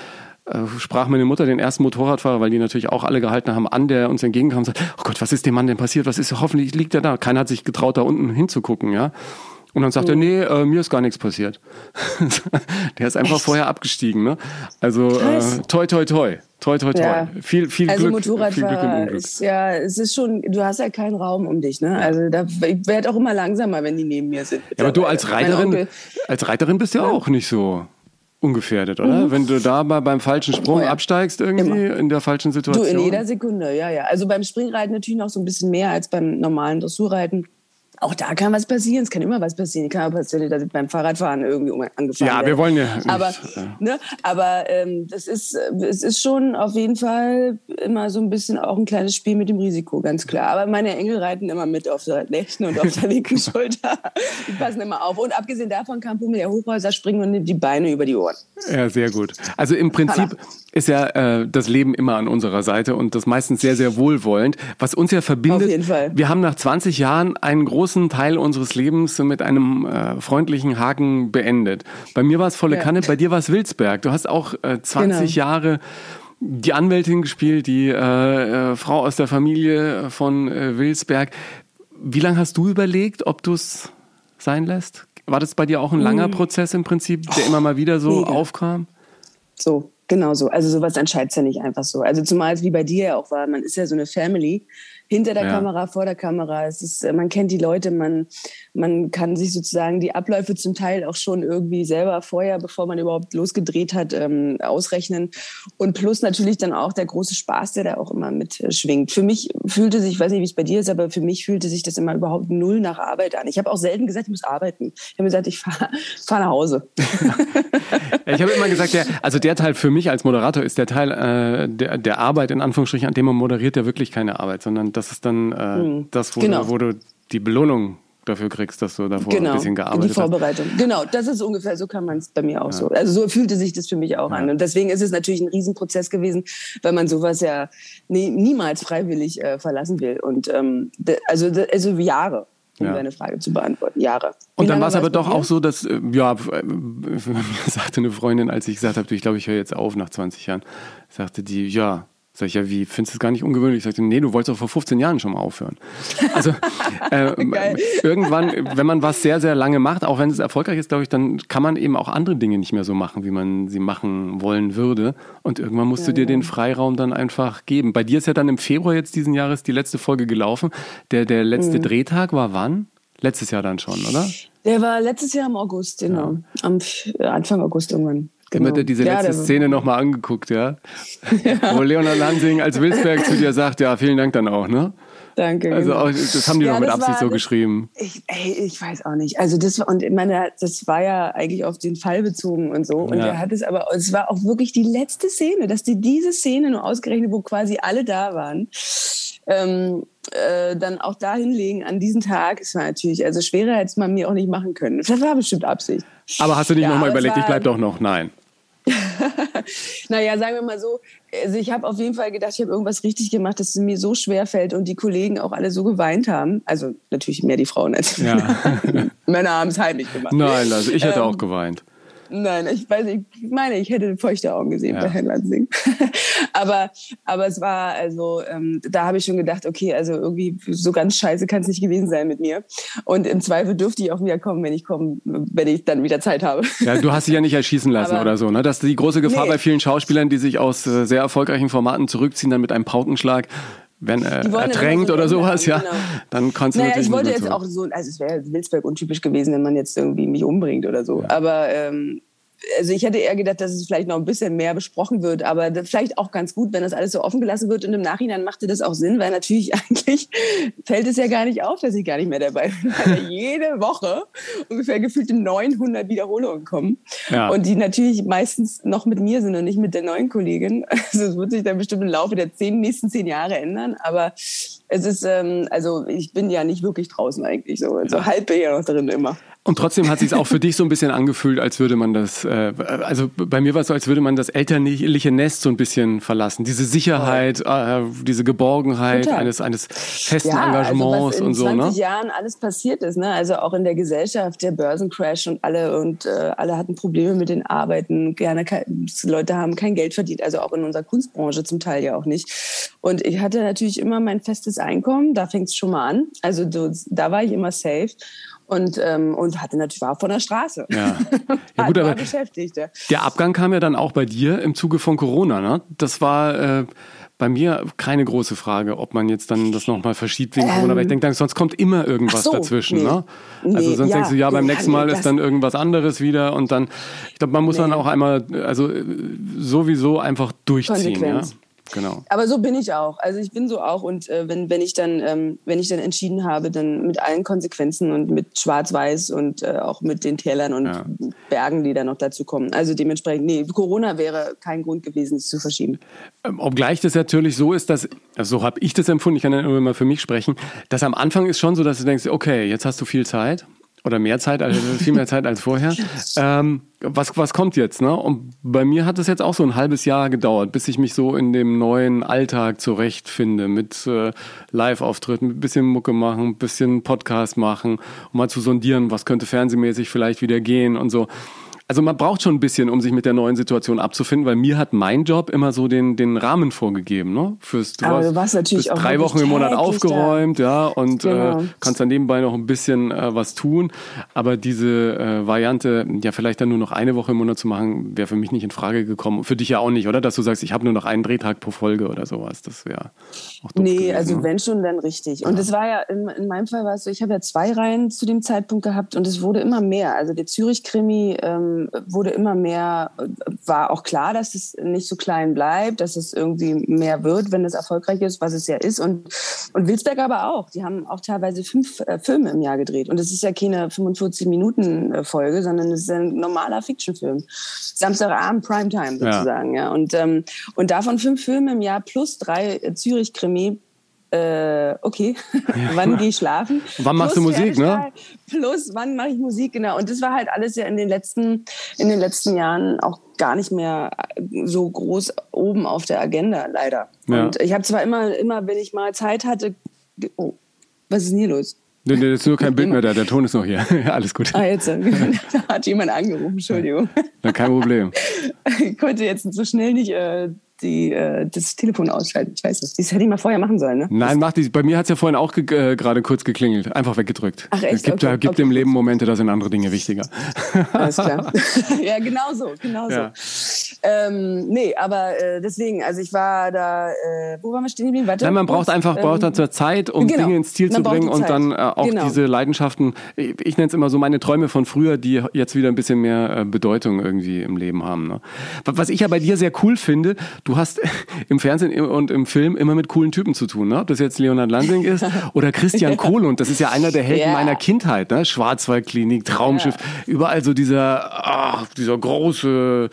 äh, sprach meine Mutter den ersten Motorradfahrer, weil die natürlich auch alle gehalten haben, an, der uns entgegenkam und sagte, oh Gott, was ist dem Mann denn passiert? Was ist, hoffentlich liegt er da. Keiner hat sich getraut, da unten hinzugucken, ja. Und dann sagt mhm. er, nee, äh, mir ist gar nichts passiert. der ist einfach Echt? vorher abgestiegen. Ne? Also äh, toi, toi, toi. Toi, toi, toi. Ja. Viel, viel also Glück. Motorradfahrer, Glück ja, es ist schon, du hast ja keinen Raum um dich. Ne? Also da, ich werde auch immer langsamer, wenn die neben mir sind. Ja, aber du als Reiterin, als Reiterin bist ja, ja auch nicht so ungefährdet, oder? Mhm. Wenn du da mal beim falschen Sprung oh ja. absteigst, irgendwie Immer. in der falschen Situation. Du, in jeder Sekunde, ja, ja. Also beim Springreiten natürlich noch so ein bisschen mehr als beim normalen Dressurreiten auch da kann was passieren. Es kann immer was passieren. Ich kann aber passieren, dass ich beim Fahrradfahren irgendwie angefangen Ja, wir wollen ja. Nicht, aber, ne, aber ähm, das ist, es ist schon auf jeden Fall immer so ein bisschen auch ein kleines Spiel mit dem Risiko, ganz klar. Aber meine Engel reiten immer mit auf der rechten und auf der linken Schulter. Die passen immer auf. Und abgesehen davon kann Pummel der Hochhäuser springen und nimmt die Beine über die Ohren. Ja, sehr gut. Also im Prinzip ist ja äh, das Leben immer an unserer Seite und das meistens sehr, sehr wohlwollend. Was uns ja verbindet, auf jeden Fall. wir haben nach 20 Jahren einen großen großen Teil unseres Lebens mit einem äh, freundlichen Haken beendet. Bei mir war es volle ja. Kanne, bei dir war es Wilsberg. Du hast auch äh, 20 genau. Jahre die Anwältin gespielt, die äh, äh Frau aus der Familie von äh, Wilsberg. Wie lange hast du überlegt, ob du es sein lässt? War das bei dir auch ein langer hm. Prozess im Prinzip, der oh, immer mal wieder so mega. aufkam? So, genau so. Also sowas entscheidet ja nicht einfach so. Also zumal es wie bei dir ja auch war, man ist ja so eine Family hinter der ja. Kamera, vor der Kamera. Es ist, äh, man kennt die Leute, man, man kann sich sozusagen die Abläufe zum Teil auch schon irgendwie selber vorher, bevor man überhaupt losgedreht hat, ähm, ausrechnen. Und plus natürlich dann auch der große Spaß, der da auch immer mitschwingt. Für mich fühlte sich, ich weiß nicht, wie es bei dir ist, aber für mich fühlte sich das immer überhaupt null nach Arbeit an. Ich habe auch selten gesagt, ich muss arbeiten. Ich habe gesagt, ich fahre fahr nach Hause. Ich habe immer gesagt, der, also der Teil für mich als Moderator ist der Teil äh, der, der Arbeit, in Anführungsstrichen, an dem man moderiert, ja wirklich keine Arbeit, sondern das ist dann äh, mhm. das, wo, genau. du, wo du die Belohnung dafür kriegst, dass du davor genau, ein bisschen gearbeitet hast. Die Vorbereitung. Hast. Genau, das ist ungefähr, so kann man es bei mir auch ja. so. Also so fühlte sich das für mich auch ja. an. Und deswegen ist es natürlich ein Riesenprozess gewesen, weil man sowas ja nie, niemals freiwillig äh, verlassen will. Und ähm, also, also Jahre um ja. deine Frage zu beantworten. Jahre. Wie und dann war es aber doch auch so, dass, äh, ja, sagte eine Freundin, als ich gesagt habe, ich glaube, ich höre jetzt auf nach 20 Jahren, sagte die, ja, Sag ich, ja, wie, findest du es gar nicht ungewöhnlich? Ich sagte, nee, du wolltest doch vor 15 Jahren schon mal aufhören. Also äh, irgendwann, wenn man was sehr, sehr lange macht, auch wenn es erfolgreich ist, glaube ich, dann kann man eben auch andere Dinge nicht mehr so machen, wie man sie machen wollen würde. Und irgendwann musst ja, du dir ja. den Freiraum dann einfach geben. Bei dir ist ja dann im Februar jetzt diesen Jahres die letzte Folge gelaufen. Der, der letzte mhm. Drehtag war wann? Letztes Jahr dann schon, oder? Der war letztes Jahr im August, genau. Ja. Am Anfang August irgendwann. Genau. Immer diese letzte ja, Szene nochmal angeguckt, ja? ja? Wo Leonard Lansing als Wilsberg zu dir sagt, ja, vielen Dank dann auch, ne? Danke. Also genau. auch, das haben die ja, doch mit Absicht war, so geschrieben. Ich, ey, ich weiß auch nicht. Also das war, und ich meine, das war ja eigentlich auf den Fall bezogen und so. Und ja. er hat es aber, es war auch wirklich die letzte Szene, dass die diese Szene nur ausgerechnet, wo quasi alle da waren, ähm, äh, dann auch da hinlegen an diesen Tag. Es war natürlich, also schwerer hätte man mir auch nicht machen können. Das war bestimmt Absicht. Aber hast du nicht ja, nochmal überlegt, ich bleib doch noch? Nein. naja, sagen wir mal so, also ich habe auf jeden Fall gedacht, ich habe irgendwas richtig gemacht, dass es mir so schwer fällt und die Kollegen auch alle so geweint haben. Also natürlich mehr die Frauen als die ja. Männer. Männer haben es heimlich gemacht. Nein, also ich hätte ähm, auch geweint. Nein, ich weiß, ich meine, ich hätte feuchte Augen gesehen ja. bei Herrn Lansing. aber, aber es war, also, ähm, da habe ich schon gedacht, okay, also irgendwie so ganz scheiße kann es nicht gewesen sein mit mir. Und im Zweifel dürfte ich auch wieder kommen, wenn ich komme, wenn ich dann wieder Zeit habe. Ja, du hast dich ja nicht erschießen lassen aber, oder so, ne? Das ist die große Gefahr nee. bei vielen Schauspielern, die sich aus äh, sehr erfolgreichen Formaten zurückziehen, dann mit einem Paukenschlag wenn äh, ertränkt oder sowas, ja, genau. dann kannst du naja, ich wollte jetzt so. auch so, also es wäre Wilsberg untypisch gewesen, wenn man jetzt irgendwie mich umbringt oder so. Ja. Aber ähm, also ich hätte eher gedacht, dass es vielleicht noch ein bisschen mehr besprochen wird, aber vielleicht auch ganz gut, wenn das alles so offen gelassen wird und im Nachhinein machte das auch Sinn, weil natürlich eigentlich fällt es ja gar nicht auf, dass ich gar nicht mehr dabei bin, weil jede Woche ungefähr gefühlte 900 Wiederholungen kommen ja. und die natürlich meistens noch mit mir sind und nicht mit der neuen Kollegin. Also es wird sich dann bestimmt im Laufe der zehn, nächsten zehn Jahre ändern, aber es ist, ähm, also ich bin ja nicht wirklich draußen eigentlich so, also halb bin ich ja noch drin immer. Und trotzdem hat sich auch für dich so ein bisschen angefühlt, als würde man das, äh, also bei mir war es so, als würde man das elterliche Nest so ein bisschen verlassen. Diese Sicherheit, äh, diese Geborgenheit eines, eines festen ja, Engagements also und so. In 20 ne? Jahren alles passiert ist, ne? also auch in der Gesellschaft, der Börsencrash und alle und äh, alle hatten Probleme mit den Arbeiten, gerne Leute haben kein Geld verdient, also auch in unserer Kunstbranche zum Teil ja auch nicht. Und ich hatte natürlich immer mein festes Einkommen, da fängt es schon mal an. Also da war ich immer safe. Und, ähm, und hatte natürlich war von der Straße. Ja, ja gut, aber. Ja. der Abgang kam ja dann auch bei dir im Zuge von Corona. Ne? Das war äh, bei mir keine große Frage, ob man jetzt dann das nochmal verschiebt wegen ähm, Corona. Aber ich denke, sonst kommt immer irgendwas so, dazwischen. Nee. Ne? Also sonst nee, denkst du, ja, beim nächsten Mal ist dann irgendwas anderes wieder und dann, ich glaube, man muss nee. dann auch einmal, also äh, sowieso einfach durchziehen. Ja? Genau. Aber so bin ich auch. Also ich bin so auch und äh, wenn, wenn ich dann ähm, wenn ich dann entschieden habe, dann mit allen Konsequenzen und mit Schwarz-Weiß und äh, auch mit den Tälern und ja. Bergen, die da noch dazu kommen. Also dementsprechend, nee, Corona wäre kein Grund gewesen, es zu verschieben. Ähm, obgleich das natürlich so ist, dass, also so habe ich das empfunden, ich kann ja nur mal für mich sprechen, dass am Anfang ist schon so, dass du denkst, okay, jetzt hast du viel Zeit oder mehr Zeit, also viel mehr Zeit als vorher. Ähm, was, was kommt jetzt? Ne? Und bei mir hat es jetzt auch so ein halbes Jahr gedauert, bis ich mich so in dem neuen Alltag zurechtfinde mit äh, Live-Auftritten, ein bisschen Mucke machen, ein bisschen Podcast machen, um mal zu sondieren, was könnte fernsehmäßig vielleicht wieder gehen und so. Also man braucht schon ein bisschen, um sich mit der neuen Situation abzufinden, weil mir hat mein Job immer so den, den Rahmen vorgegeben. Ne? Fürs, du Aber du warst natürlich auch drei Wochen im Monat aufgeräumt, da. ja, und äh, genau. äh, kannst dann nebenbei noch ein bisschen äh, was tun. Aber diese äh, Variante, ja vielleicht dann nur noch eine Woche im Monat zu machen, wäre für mich nicht in Frage gekommen. Für dich ja auch nicht, oder? Dass du sagst, ich habe nur noch einen Drehtag pro Folge oder sowas. Das wäre auch doof Nee, gewesen, also ne? wenn schon, dann richtig. Und es war ja, in, in, meinem Fall war es so, ich habe ja zwei Reihen zu dem Zeitpunkt gehabt und es wurde immer mehr. Also der Zürich-Krimi ähm, wurde immer mehr, war auch klar, dass es nicht so klein bleibt, dass es irgendwie mehr wird, wenn es erfolgreich ist, was es ja ist. Und, und Wilsberg aber auch. Die haben auch teilweise fünf äh, Filme im Jahr gedreht. Und es ist ja keine 45-Minuten-Folge, sondern es ist ein normaler Fictionfilm. Samstagabend, Primetime sozusagen. Ja. ja. Und, ähm, und davon fünf Filme im Jahr plus drei Zürich-Krimi äh, okay, wann gehe ich schlafen? wann machst plus du Musik, ne? Plus, wann mache ich Musik, genau. Und das war halt alles ja in den letzten, in den letzten Jahren auch gar nicht mehr so groß oben auf der Agenda, leider. Ja. Und ich habe zwar immer, immer, wenn ich mal Zeit hatte, oh, was ist denn hier los? Nee, nee, ist nur kein Bild mehr da, der Ton ist noch hier. Alles gut. Ah, jetzt da hat jemand angerufen, Entschuldigung. Ja, kein Problem. Ich konnte jetzt so schnell nicht äh, die, äh, das Telefon ausschalten. Ich weiß es. Das hätte ich mal vorher machen sollen, ne? Nein, mach die. Bei mir hat es ja vorhin auch äh, gerade kurz geklingelt. Einfach weggedrückt. Ach echt? Es gibt, okay, gibt okay. im Leben Momente, da sind andere Dinge wichtiger. Alles klar. ja, genau so, genau ja. so. Ähm, nee, aber äh, deswegen, also ich war da, äh, wo waren wir stehen geblieben? Warte, Nein, man braucht einfach ähm, braucht dann Zeit, um genau, Dinge ins Ziel zu bringen und dann äh, auch genau. diese Leidenschaften, ich, ich nenne es immer so meine Träume von früher, die jetzt wieder ein bisschen mehr äh, Bedeutung irgendwie im Leben haben. Ne? Was ich ja bei dir sehr cool finde, du hast im Fernsehen und im Film immer mit coolen Typen zu tun, ne? ob das jetzt Leonard Lansing ist oder Christian Kohl und das ist ja einer der Helden yeah. meiner Kindheit, ne? Schwarzwaldklinik, Traumschiff, yeah. überall so dieser, ach, dieser große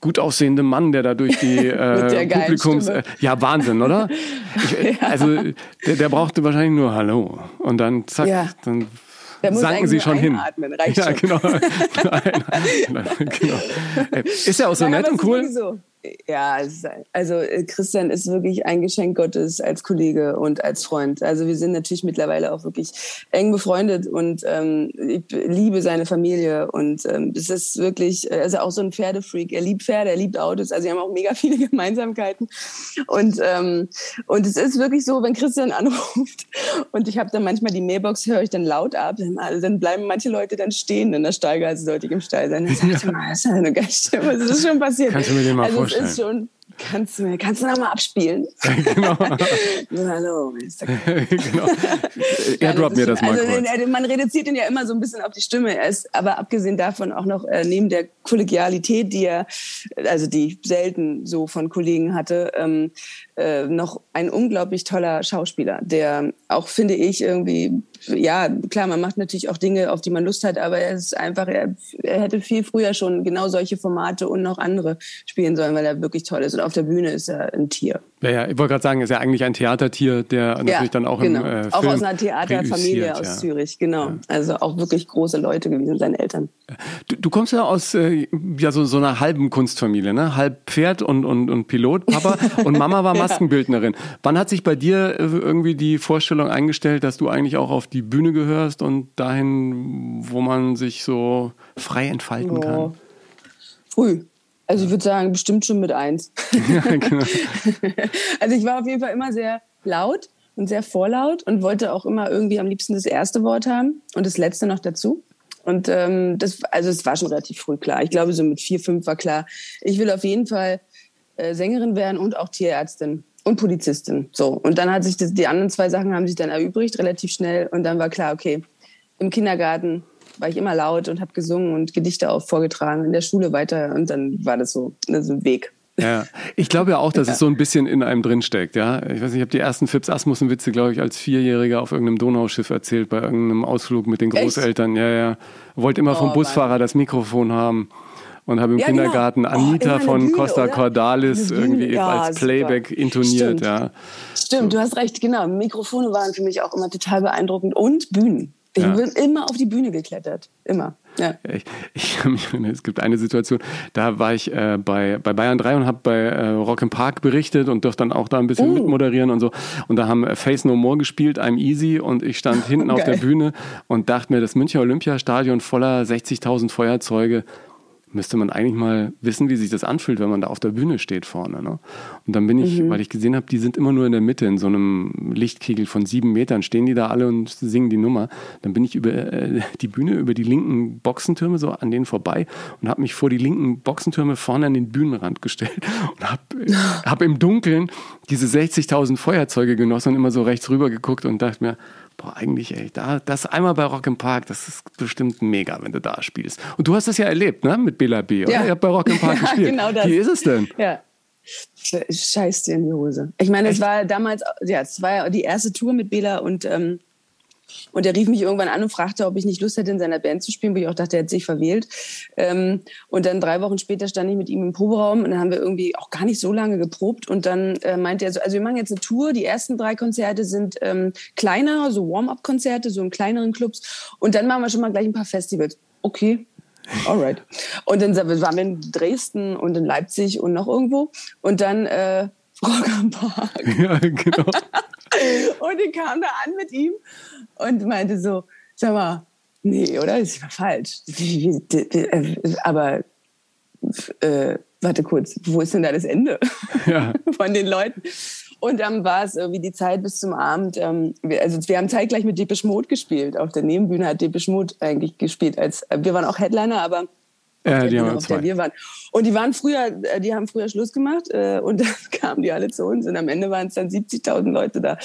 gut aussehende Mann, der da durch die äh, Publikums. Äh, ja, Wahnsinn, oder? Ich, ja. Also der, der brauchte wahrscheinlich nur Hallo. Und dann zack, ja. dann sanken sie schon hin. Ja, schon. genau. genau. Ist ja auch so Nein, nett und cool. So ja, also äh, Christian ist wirklich ein Geschenk Gottes als Kollege und als Freund. Also wir sind natürlich mittlerweile auch wirklich eng befreundet und ähm, ich liebe seine Familie und ähm, es ist wirklich, also auch so ein Pferdefreak. Er liebt Pferde, er liebt Autos, also wir haben auch mega viele Gemeinsamkeiten und ähm, und es ist wirklich so, wenn Christian anruft und ich habe dann manchmal die Mailbox höre ich dann laut ab, dann, also dann bleiben manche Leute dann stehen in der Steiger, also sollte ich im Stall sein. Dann sagt ja. mal, das ist eine geile Stimme, das ist schon passiert. Kannst du mir den mal also vorstellen? Ist schon, kannst du, kannst du noch mal abspielen? genau. Hallo, genau. Airdrop mir das mal also, kurz. Man reduziert ihn ja immer so ein bisschen auf die Stimme. Er ist aber abgesehen davon auch noch äh, neben der Kollegialität, die er, also die ich selten so von Kollegen hatte, ähm, äh, noch ein unglaublich toller Schauspieler, der auch, finde ich, irgendwie, ja, klar, man macht natürlich auch Dinge, auf die man Lust hat, aber er ist einfach, er, er hätte viel früher schon genau solche Formate und noch andere spielen sollen, weil er wirklich toll ist. Und auf der Bühne ist er ein Tier. Ja, ja ich wollte gerade sagen, ist ja eigentlich ein Theatertier, der natürlich ja, dann auch genau. im äh, Film Auch aus einer Theaterfamilie aus ja. Zürich, genau. Also auch wirklich große Leute gewesen, seine Eltern. Du, du kommst ja aus äh, ja, so, so einer halben Kunstfamilie, ne? Halb Pferd und, und, und Pilot, Papa und Mama war Maskenbildnerin. Wann hat sich bei dir äh, irgendwie die Vorstellung eingestellt, dass du eigentlich auch auf die Bühne gehörst und dahin, wo man sich so frei entfalten oh. kann? Früh. Also ich würde sagen, bestimmt schon mit eins. Ja, genau. also ich war auf jeden Fall immer sehr laut und sehr vorlaut und wollte auch immer irgendwie am liebsten das erste Wort haben und das letzte noch dazu. Und ähm, das, also es war schon relativ früh klar. Ich glaube, so mit vier, fünf war klar, ich will auf jeden Fall äh, Sängerin werden und auch Tierärztin und Polizistin. So. Und dann hat sich das, die anderen zwei Sachen haben sich dann erübrigt, relativ schnell. Und dann war klar, okay, im Kindergarten war ich immer laut und habe gesungen und Gedichte auch vorgetragen, in der Schule weiter. Und dann war das so, das ein Weg. Ja, ich glaube ja auch, dass ja. es so ein bisschen in einem drinsteckt, ja. Ich weiß nicht, ich habe die ersten Fips Asmussen-Witze, glaube ich, als Vierjähriger auf irgendeinem Donauschiff erzählt, bei irgendeinem Ausflug mit den Großeltern. Echt? Ja, ja. Wollte immer oh, vom Busfahrer Mann. das Mikrofon haben und habe im ja, genau. Kindergarten genau. Anita oh, von Bühne, Costa oder? Cordalis irgendwie ja, als Playback super. intoniert, Stimmt. ja. Stimmt, du hast recht, genau. Mikrofone waren für mich auch immer total beeindruckend und Bühnen. Ich ja. bin immer auf die Bühne geklettert. Immer. Ja. Ich, ich, es gibt eine Situation, da war ich äh, bei, bei Bayern 3 und habe bei äh, Rock im Park berichtet und durfte dann auch da ein bisschen uh. mitmoderieren und so. Und da haben äh, Face No More gespielt, I'm Easy und ich stand hinten auf der Bühne und dachte mir, das Münchner Olympiastadion voller 60.000 Feuerzeuge müsste man eigentlich mal wissen, wie sich das anfühlt, wenn man da auf der Bühne steht vorne. Ne? Und dann bin ich, mhm. weil ich gesehen habe, die sind immer nur in der Mitte, in so einem Lichtkegel von sieben Metern, stehen die da alle und singen die Nummer. Dann bin ich über äh, die Bühne, über die linken Boxentürme so an denen vorbei und habe mich vor die linken Boxentürme vorne an den Bühnenrand gestellt und habe hab im Dunkeln diese 60.000 Feuerzeuge genossen und immer so rechts rüber geguckt und dachte mir, boah, eigentlich, ey, da, das einmal bei Rock im Park, das ist bestimmt mega, wenn du da spielst. Und du hast das ja erlebt, ne, mit Bela B, oder? Ja. Ihr habt bei Rock im Park ja, gespielt. Genau das. Wie ist es denn? Ja. Scheiß dir in die Hose. Ich meine, es war damals, ja, es war die erste Tour mit Bela und ähm, und er rief mich irgendwann an und fragte, ob ich nicht Lust hätte, in seiner Band zu spielen, wo ich auch dachte, er hätte sich verwählt. Ähm, und dann drei Wochen später stand ich mit ihm im Proberaum und dann haben wir irgendwie auch gar nicht so lange geprobt. Und dann äh, meinte er so, also wir machen jetzt eine Tour. Die ersten drei Konzerte sind ähm, kleiner, so Warm-up-Konzerte, so in kleineren Clubs. Und dann machen wir schon mal gleich ein paar Festivals. Okay, Alright. Und dann waren wir in Dresden und in Leipzig und noch irgendwo. Und dann äh, Rock am Park. Ja, genau. und ich kam da an mit ihm und meinte so, sag mal, nee, oder? Das war falsch. Aber äh, warte kurz, wo ist denn da das Ende ja. von den Leuten? Und dann war es irgendwie die Zeit bis zum Abend. Ähm, wir, also wir haben zeitgleich mit Depeche Mode gespielt. Auf der Nebenbühne hat Depeche Mode eigentlich gespielt. Als, wir waren auch Headliner, aber ja, die haben auf der wir waren. Und die waren früher, äh, die haben früher Schluss gemacht äh, und dann kamen die alle zu uns und am Ende waren es dann 70.000 Leute da.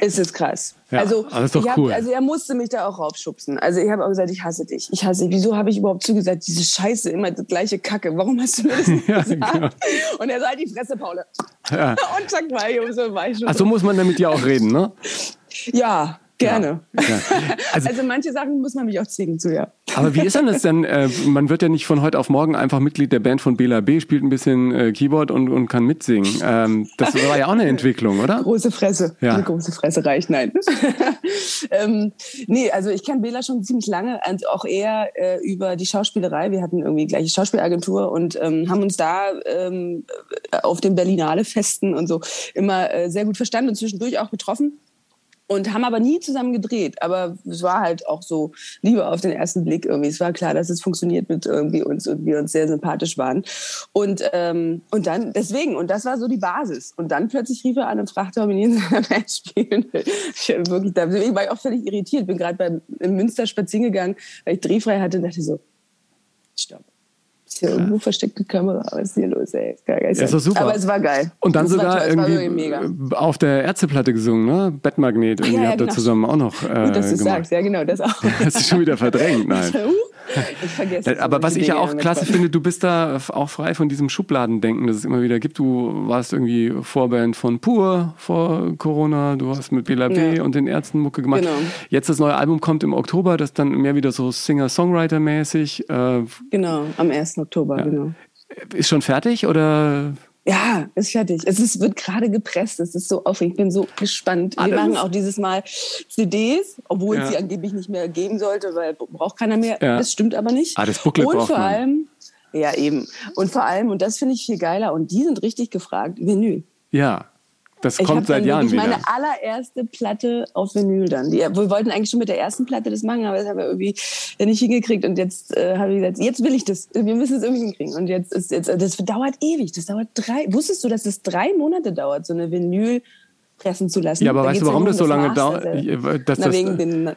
Es ist krass. Ja, also, ich hab, cool. also er musste mich da auch raufschubsen. Also ich habe auch gesagt, ich hasse dich. Ich hasse dich. Wieso habe ich überhaupt zugesagt, diese Scheiße, immer das gleiche Kacke. Warum hast du mir das nicht ja, gesagt? Genau. Und er sagt, die Fresse, Paula. Ja. und zack, war ich, so war ich schon. Ach, so muss man damit ja auch reden, ne? Ja, Gerne. Ja, ja. Also, also, manche Sachen muss man mich auch zwingen zu, ja. Aber wie ist denn das denn? Äh, man wird ja nicht von heute auf morgen einfach Mitglied der Band von Bela B, spielt ein bisschen äh, Keyboard und, und kann mitsingen. Ähm, das war ja auch eine Entwicklung, oder? Große Fresse. Ja. Eine große Fresse reicht, nein. ähm, nee, also ich kenne Bela schon ziemlich lange auch eher äh, über die Schauspielerei. Wir hatten irgendwie gleiche Schauspielagentur und ähm, haben uns da ähm, auf den Berlinale Festen und so immer äh, sehr gut verstanden und zwischendurch auch getroffen und haben aber nie zusammen gedreht. Aber es war halt auch so Liebe auf den ersten Blick irgendwie. Es war klar, dass es funktioniert mit irgendwie uns und wir uns sehr sympathisch waren. Und, ähm, und dann, deswegen, und das war so die Basis. Und dann plötzlich rief er an und fragte, ob ich in seiner Band spielen will. Ich, wirklich, deswegen war ich auch völlig irritiert. Bin gerade im Münster spazieren gegangen, weil ich drehfrei hatte und dachte so, stopp ist hier irgendwo versteckte Kamera. Was ist hier los, ey? Geil, geil. Ja, ist doch super. Aber es war geil. Und dann sogar irgendwie auf der Ärzteplatte gesungen, ne? Bettmagnet. Irgendwie ja, ja, habt ihr genau. zusammen auch noch. Äh, Gut, dass du sagst, ja, genau, das auch. das ist schon wieder verdrängt, nein. Ich vergesse Aber was ich ja auch klasse finde, du bist da auch frei von diesem Schubladendenken, das es immer wieder gibt. Du warst irgendwie Vorband von Pur vor Corona, du hast mit Bela B ja. und den Ärzten Mucke gemacht. Genau. Jetzt das neue Album kommt im Oktober, das dann mehr wieder so Singer-Songwriter-mäßig. Äh, genau, am 1. Oktober, ja. genau. Ist schon fertig oder? Ja, ist fertig. Es ist, wird gerade gepresst. Es ist so aufregend. Ich bin so gespannt. Alles. Wir machen auch dieses Mal CDs, obwohl ja. es sie angeblich nicht mehr geben sollte, weil braucht keiner mehr. Ja. Das stimmt aber nicht. Ah, das Booklet und vor allem, ja eben. Und vor allem, und das finde ich viel geiler, und die sind richtig gefragt, Vinyl. Ja. Das kommt seit Jahren wieder. meine allererste Platte auf Vinyl dann. Die, wir wollten eigentlich schon mit der ersten Platte das machen, aber das haben wir irgendwie nicht hingekriegt. Und jetzt äh, habe ich gesagt, jetzt will ich das. Wir müssen es irgendwie hinkriegen. Und jetzt ist jetzt, das dauert ewig. Das dauert drei. Wusstest du, dass es drei Monate dauert, so eine Vinyl pressen zu lassen. Ja, aber Da weißt du, warum das so lange dauert? Dass Na, das, wegen den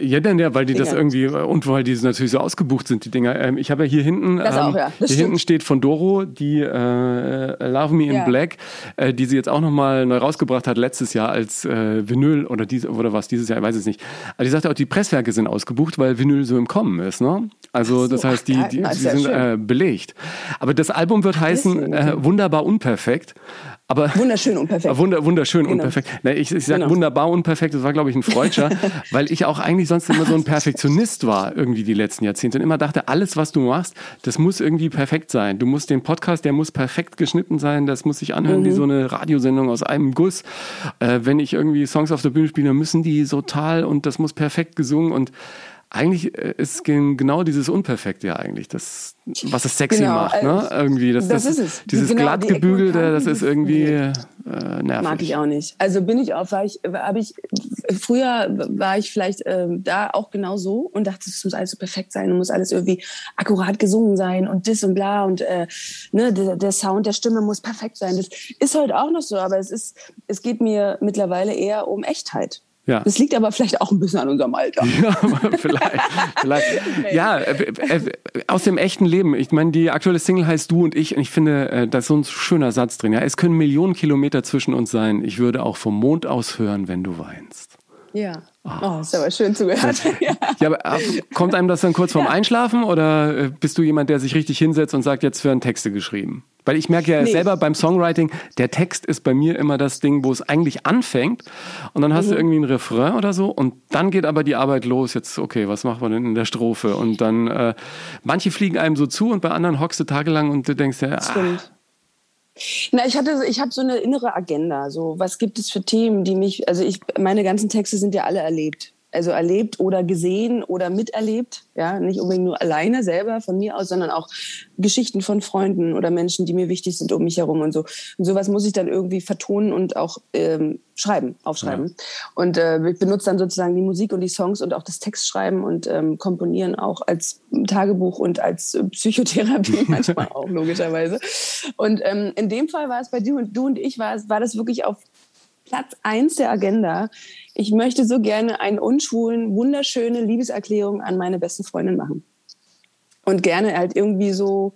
Ja, denn ja, weil die das Dinger. irgendwie und weil die natürlich so ausgebucht sind, die Dinger. Ähm, ich habe ja hier hinten, Das ähm, auch, ja. Das hier stimmt. hinten steht von Doro die äh, Love Me in Ja. Black, äh, die sie jetzt auch nochmal neu rausgebracht hat letztes Jahr als äh, Vinyl oder diese oder was dieses Jahr, ich weiß es nicht. Aber die sagte auch, die Presswerke sind ausgebucht, weil Vinyl so im Kommen ist, ne? Also so, das heißt, die, die, na, die ja sind äh, belegt. Aber das Album wird heißen äh, wunderbar unperfekt. Aber wunderschön und perfekt. Ah, Wunder, wunderschön Genau. unperfekt. Na, ich ich sage Genau. wunderbar unperfekt, das war, glaube ich, ein Freudscher, weil ich auch eigentlich sonst immer so ein Perfektionist war, irgendwie die letzten Jahrzehnte. Und immer dachte, alles, was du machst, das muss irgendwie perfekt sein. Du musst den Podcast, der muss perfekt geschnitten sein, das muss sich anhören Mhm. wie so eine Radiosendung aus einem Guss. Äh, wenn ich irgendwie Songs auf der Bühne spiele, müssen die total und das muss perfekt gesungen und eigentlich äh, ist gen- genau dieses Unperfekte ja eigentlich das, was es sexy Genau, macht, ne? äh, Irgendwie das, das ist es. Dieses Genau, glattgebügelte, und das ist irgendwie äh, nervig. Mag ich auch nicht. Also bin ich auch, war ich, habe ich, früher war ich vielleicht ähm, da auch genau so und dachte, es muss alles so perfekt sein, muss alles irgendwie akkurat gesungen sein und das und bla und äh, ne, der, der Sound der Stimme muss perfekt sein. Das ist heute auch noch so, aber es ist, es geht mir mittlerweile eher um Echtheit. Ja. Das liegt aber vielleicht auch ein bisschen an unserem Alter. Ja, vielleicht. vielleicht. Ja, äh, äh, aus dem echten Leben. Ich meine, die aktuelle Single heißt Du und ich. Und ich finde, äh, da ist so ein schöner Satz drin. Ja, es können Millionen Kilometer zwischen uns sein. Ich würde auch vom Mond aus hören, wenn du weinst. Ja. Oh, ist aber schön zugehört. ja. Ja, aber äh, kommt einem das dann kurz vorm Einschlafen oder äh, bist du jemand, der sich richtig hinsetzt und sagt, jetzt werden Texte geschrieben? Weil ich merke ja Nee. selber beim Songwriting, der Text ist bei mir immer das Ding, wo es eigentlich anfängt und dann hast Mhm. du irgendwie ein Refrain oder so und dann geht aber die Arbeit los. Jetzt, okay, was machen wir denn in der Strophe? Und dann, äh, manche fliegen einem so zu und bei anderen hockst du tagelang und du denkst ja, ah, Stimmt. Na, ich hatte, ich habe so eine innere Agenda. So, was gibt es für Themen, die mich, also ich, meine ganzen Texte sind ja alle erlebt. Also erlebt oder gesehen oder miterlebt. Ja, nicht unbedingt nur alleine selber von mir aus, sondern auch Geschichten von Freunden oder Menschen, die mir wichtig sind um mich herum und so. Und sowas muss ich dann irgendwie vertonen und auch ähm, schreiben, aufschreiben. Und äh, ich benutze dann sozusagen die Musik und die Songs und auch das Textschreiben und ähm, Komponieren auch als Tagebuch und als Psychotherapie manchmal auch logischerweise. Und ähm, in dem Fall war es bei du und du und ich war es war das wirklich auf Platz eins der Agenda. Ich möchte so gerne eine unschwulen, wunderschöne Liebeserklärung an meine beste Freundin machen. Und gerne halt irgendwie so,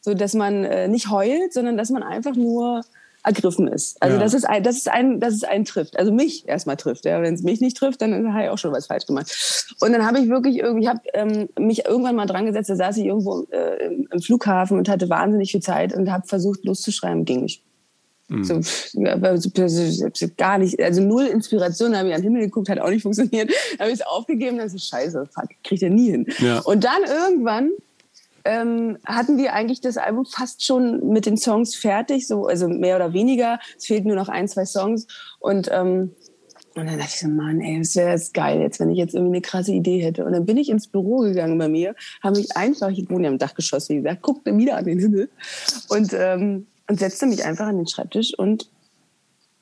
so dass man äh, nicht heult, sondern dass man einfach nur ergriffen ist. Also Ja. dass es ein, dass es ein, dass es einen trifft. Also mich erstmal trifft. Ja. Wenn es mich nicht trifft, dann habe ich auch schon was falsch gemacht. Und dann habe ich wirklich irgendwie, ich habe ähm, mich irgendwann mal dran gesetzt, da saß ich irgendwo äh, im, im Flughafen und hatte wahnsinnig viel Zeit und habe versucht loszuschreiben, ging nicht. War so, gar nicht, also null Inspiration, habe ich an den Himmel geguckt, hat auch nicht funktioniert. habe ich es aufgegeben, dann so, scheiße, fuck, kriegt er nie hin. Ja. Und dann irgendwann ähm, hatten wir eigentlich das Album fast schon mit den Songs fertig, so, also mehr oder weniger. Es fehlten nur noch ein, zwei Songs. Und, ähm, und dann dachte ich so, Mann, ey, das wäre jetzt geil, jetzt, wenn ich jetzt irgendwie eine krasse Idee hätte. Und dann bin ich ins Büro gegangen bei mir, habe mich einfach, ich wohne ja im Dachgeschoss, wie gesagt, guckte wieder an den Himmel und, ähm, und setzte mich einfach an den Schreibtisch und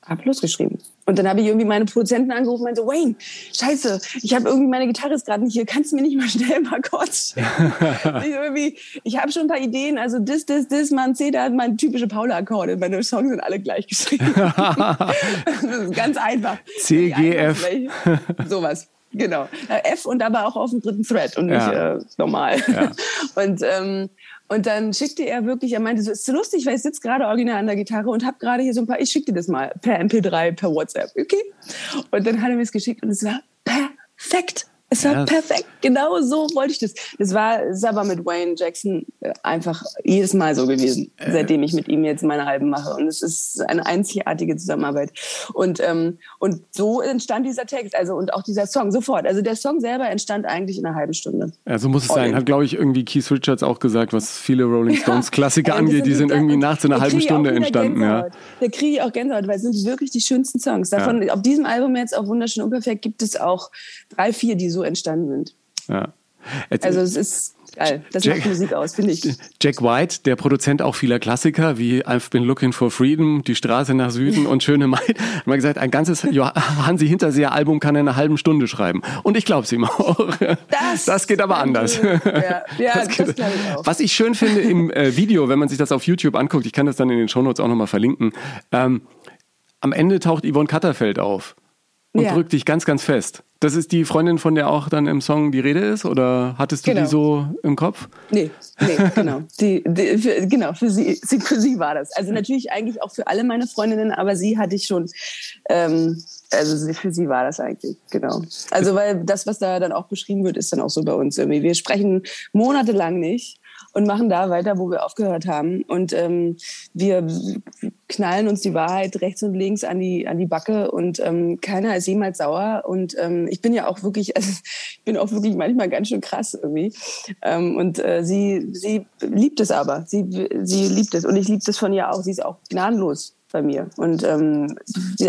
habe losgeschrieben. Und dann habe ich irgendwie meine Produzenten angerufen und meinte, so, Wayne, scheiße, ich habe irgendwie meine Gitarre ist gerade nicht hier, kannst du mir nicht mal schnell Chords schicken? ich irgendwie, ich habe schon ein paar Ideen, also das, das, das, man C, da hat meine typische Paula-Akkorde, meine Songs sind alle gleich geschrieben. ganz einfach. C, G, F. Sowas. Genau. Äh, F und aber auch auf dem dritten Thread und nicht Ja. äh, normal. Ja. Und, ähm, und dann schickte er wirklich, er meinte, so ist so lustig, weil ich sitze gerade original an der Gitarre und habe gerade hier so ein paar, ich schicke dir das mal per MP3, per WhatsApp, okay? Und dann hat er mir es geschickt und es war perfekt. Es war Ja. perfekt. Genau so wollte ich das. Das war, ist aber mit Wayne Jackson äh, einfach jedes Mal so gewesen, Äh. seitdem ich mit ihm jetzt meine Alben mache. Und es ist eine einzigartige Zusammenarbeit. Und, ähm, und so entstand dieser Text, also und auch dieser Song sofort. Also der Song selber entstand eigentlich in einer halben Stunde. Ja, so muss es All sein. in. Hat, glaube ich, irgendwie Keith Richards auch gesagt, was viele Rolling Stones Klassiker das angeht, die sind irgendwie nach so einer halben auch Stunde entstanden. Ja. Da kriege ich auch Gänsehaut, weil es sind wirklich die schönsten Songs. Davon, auf diesem Album jetzt, auf Wunderschön Unperfekt, gibt es auch drei, vier, die so entstanden sind. Ja. Also es ist geil. Das Jack- macht Musik aus, finde ich. Jack White, der Produzent auch vieler Klassiker wie I've Been Looking for Freedom, Die Straße nach Süden und Schöne Maid, hat mal gesagt, ein ganzes Jo- Hansi Hinterseer Album kann er in einer halben Stunde schreiben. Und ich glaube es ihm auch. Das, geht aber anders. Ja, ja das, geht- glaube ich auch. Was ich schön finde im äh, Video, wenn man sich das auf YouTube anguckt, ich kann das dann in den Shownotes auch nochmal verlinken, ähm, am Ende taucht Yvonne Katterfeld auf und Ja. drückt dich ganz, ganz fest. Das ist die Freundin, von der auch dann im Song die Rede ist? Oder hattest du Genau. die so im Kopf? Nee, nee, genau. Die, die, für, genau, für sie, sie, für sie war das. Also natürlich eigentlich auch für alle meine Freundinnen, aber sie hatte ich schon, ähm, also für sie war das eigentlich, genau. Also weil das, was da dann auch beschrieben wird, ist dann auch so bei uns irgendwie. Wir sprechen monatelang nicht und machen da weiter, wo wir aufgehört haben. Und ähm, wir knallen uns die Wahrheit rechts und links an die, an die Backe und ähm, keiner ist jemals sauer. Und ähm, ich bin ja auch wirklich, also ich bin auch wirklich manchmal ganz schön krass irgendwie. Ähm, und äh, sie, sie liebt es aber. Sie, sie liebt es. Und ich liebe das von ihr auch. Sie ist auch gnadenlos bei mir. Und ähm,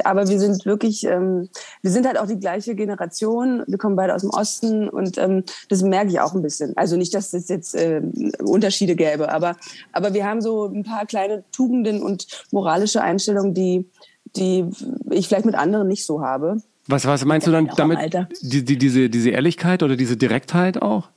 aber wir sind wirklich, ähm, wir sind halt auch die gleiche Generation. Wir kommen beide aus dem Osten und ähm, das merke ich auch ein bisschen. Also nicht, dass es jetzt äh, Unterschiede gäbe, aber aber wir haben so ein paar kleine Tugenden und moralische Einstellungen, die die ich vielleicht mit anderen nicht so habe. Was, was meinst du dann damit? Die, die, diese, diese Ehrlichkeit oder diese Direktheit auch?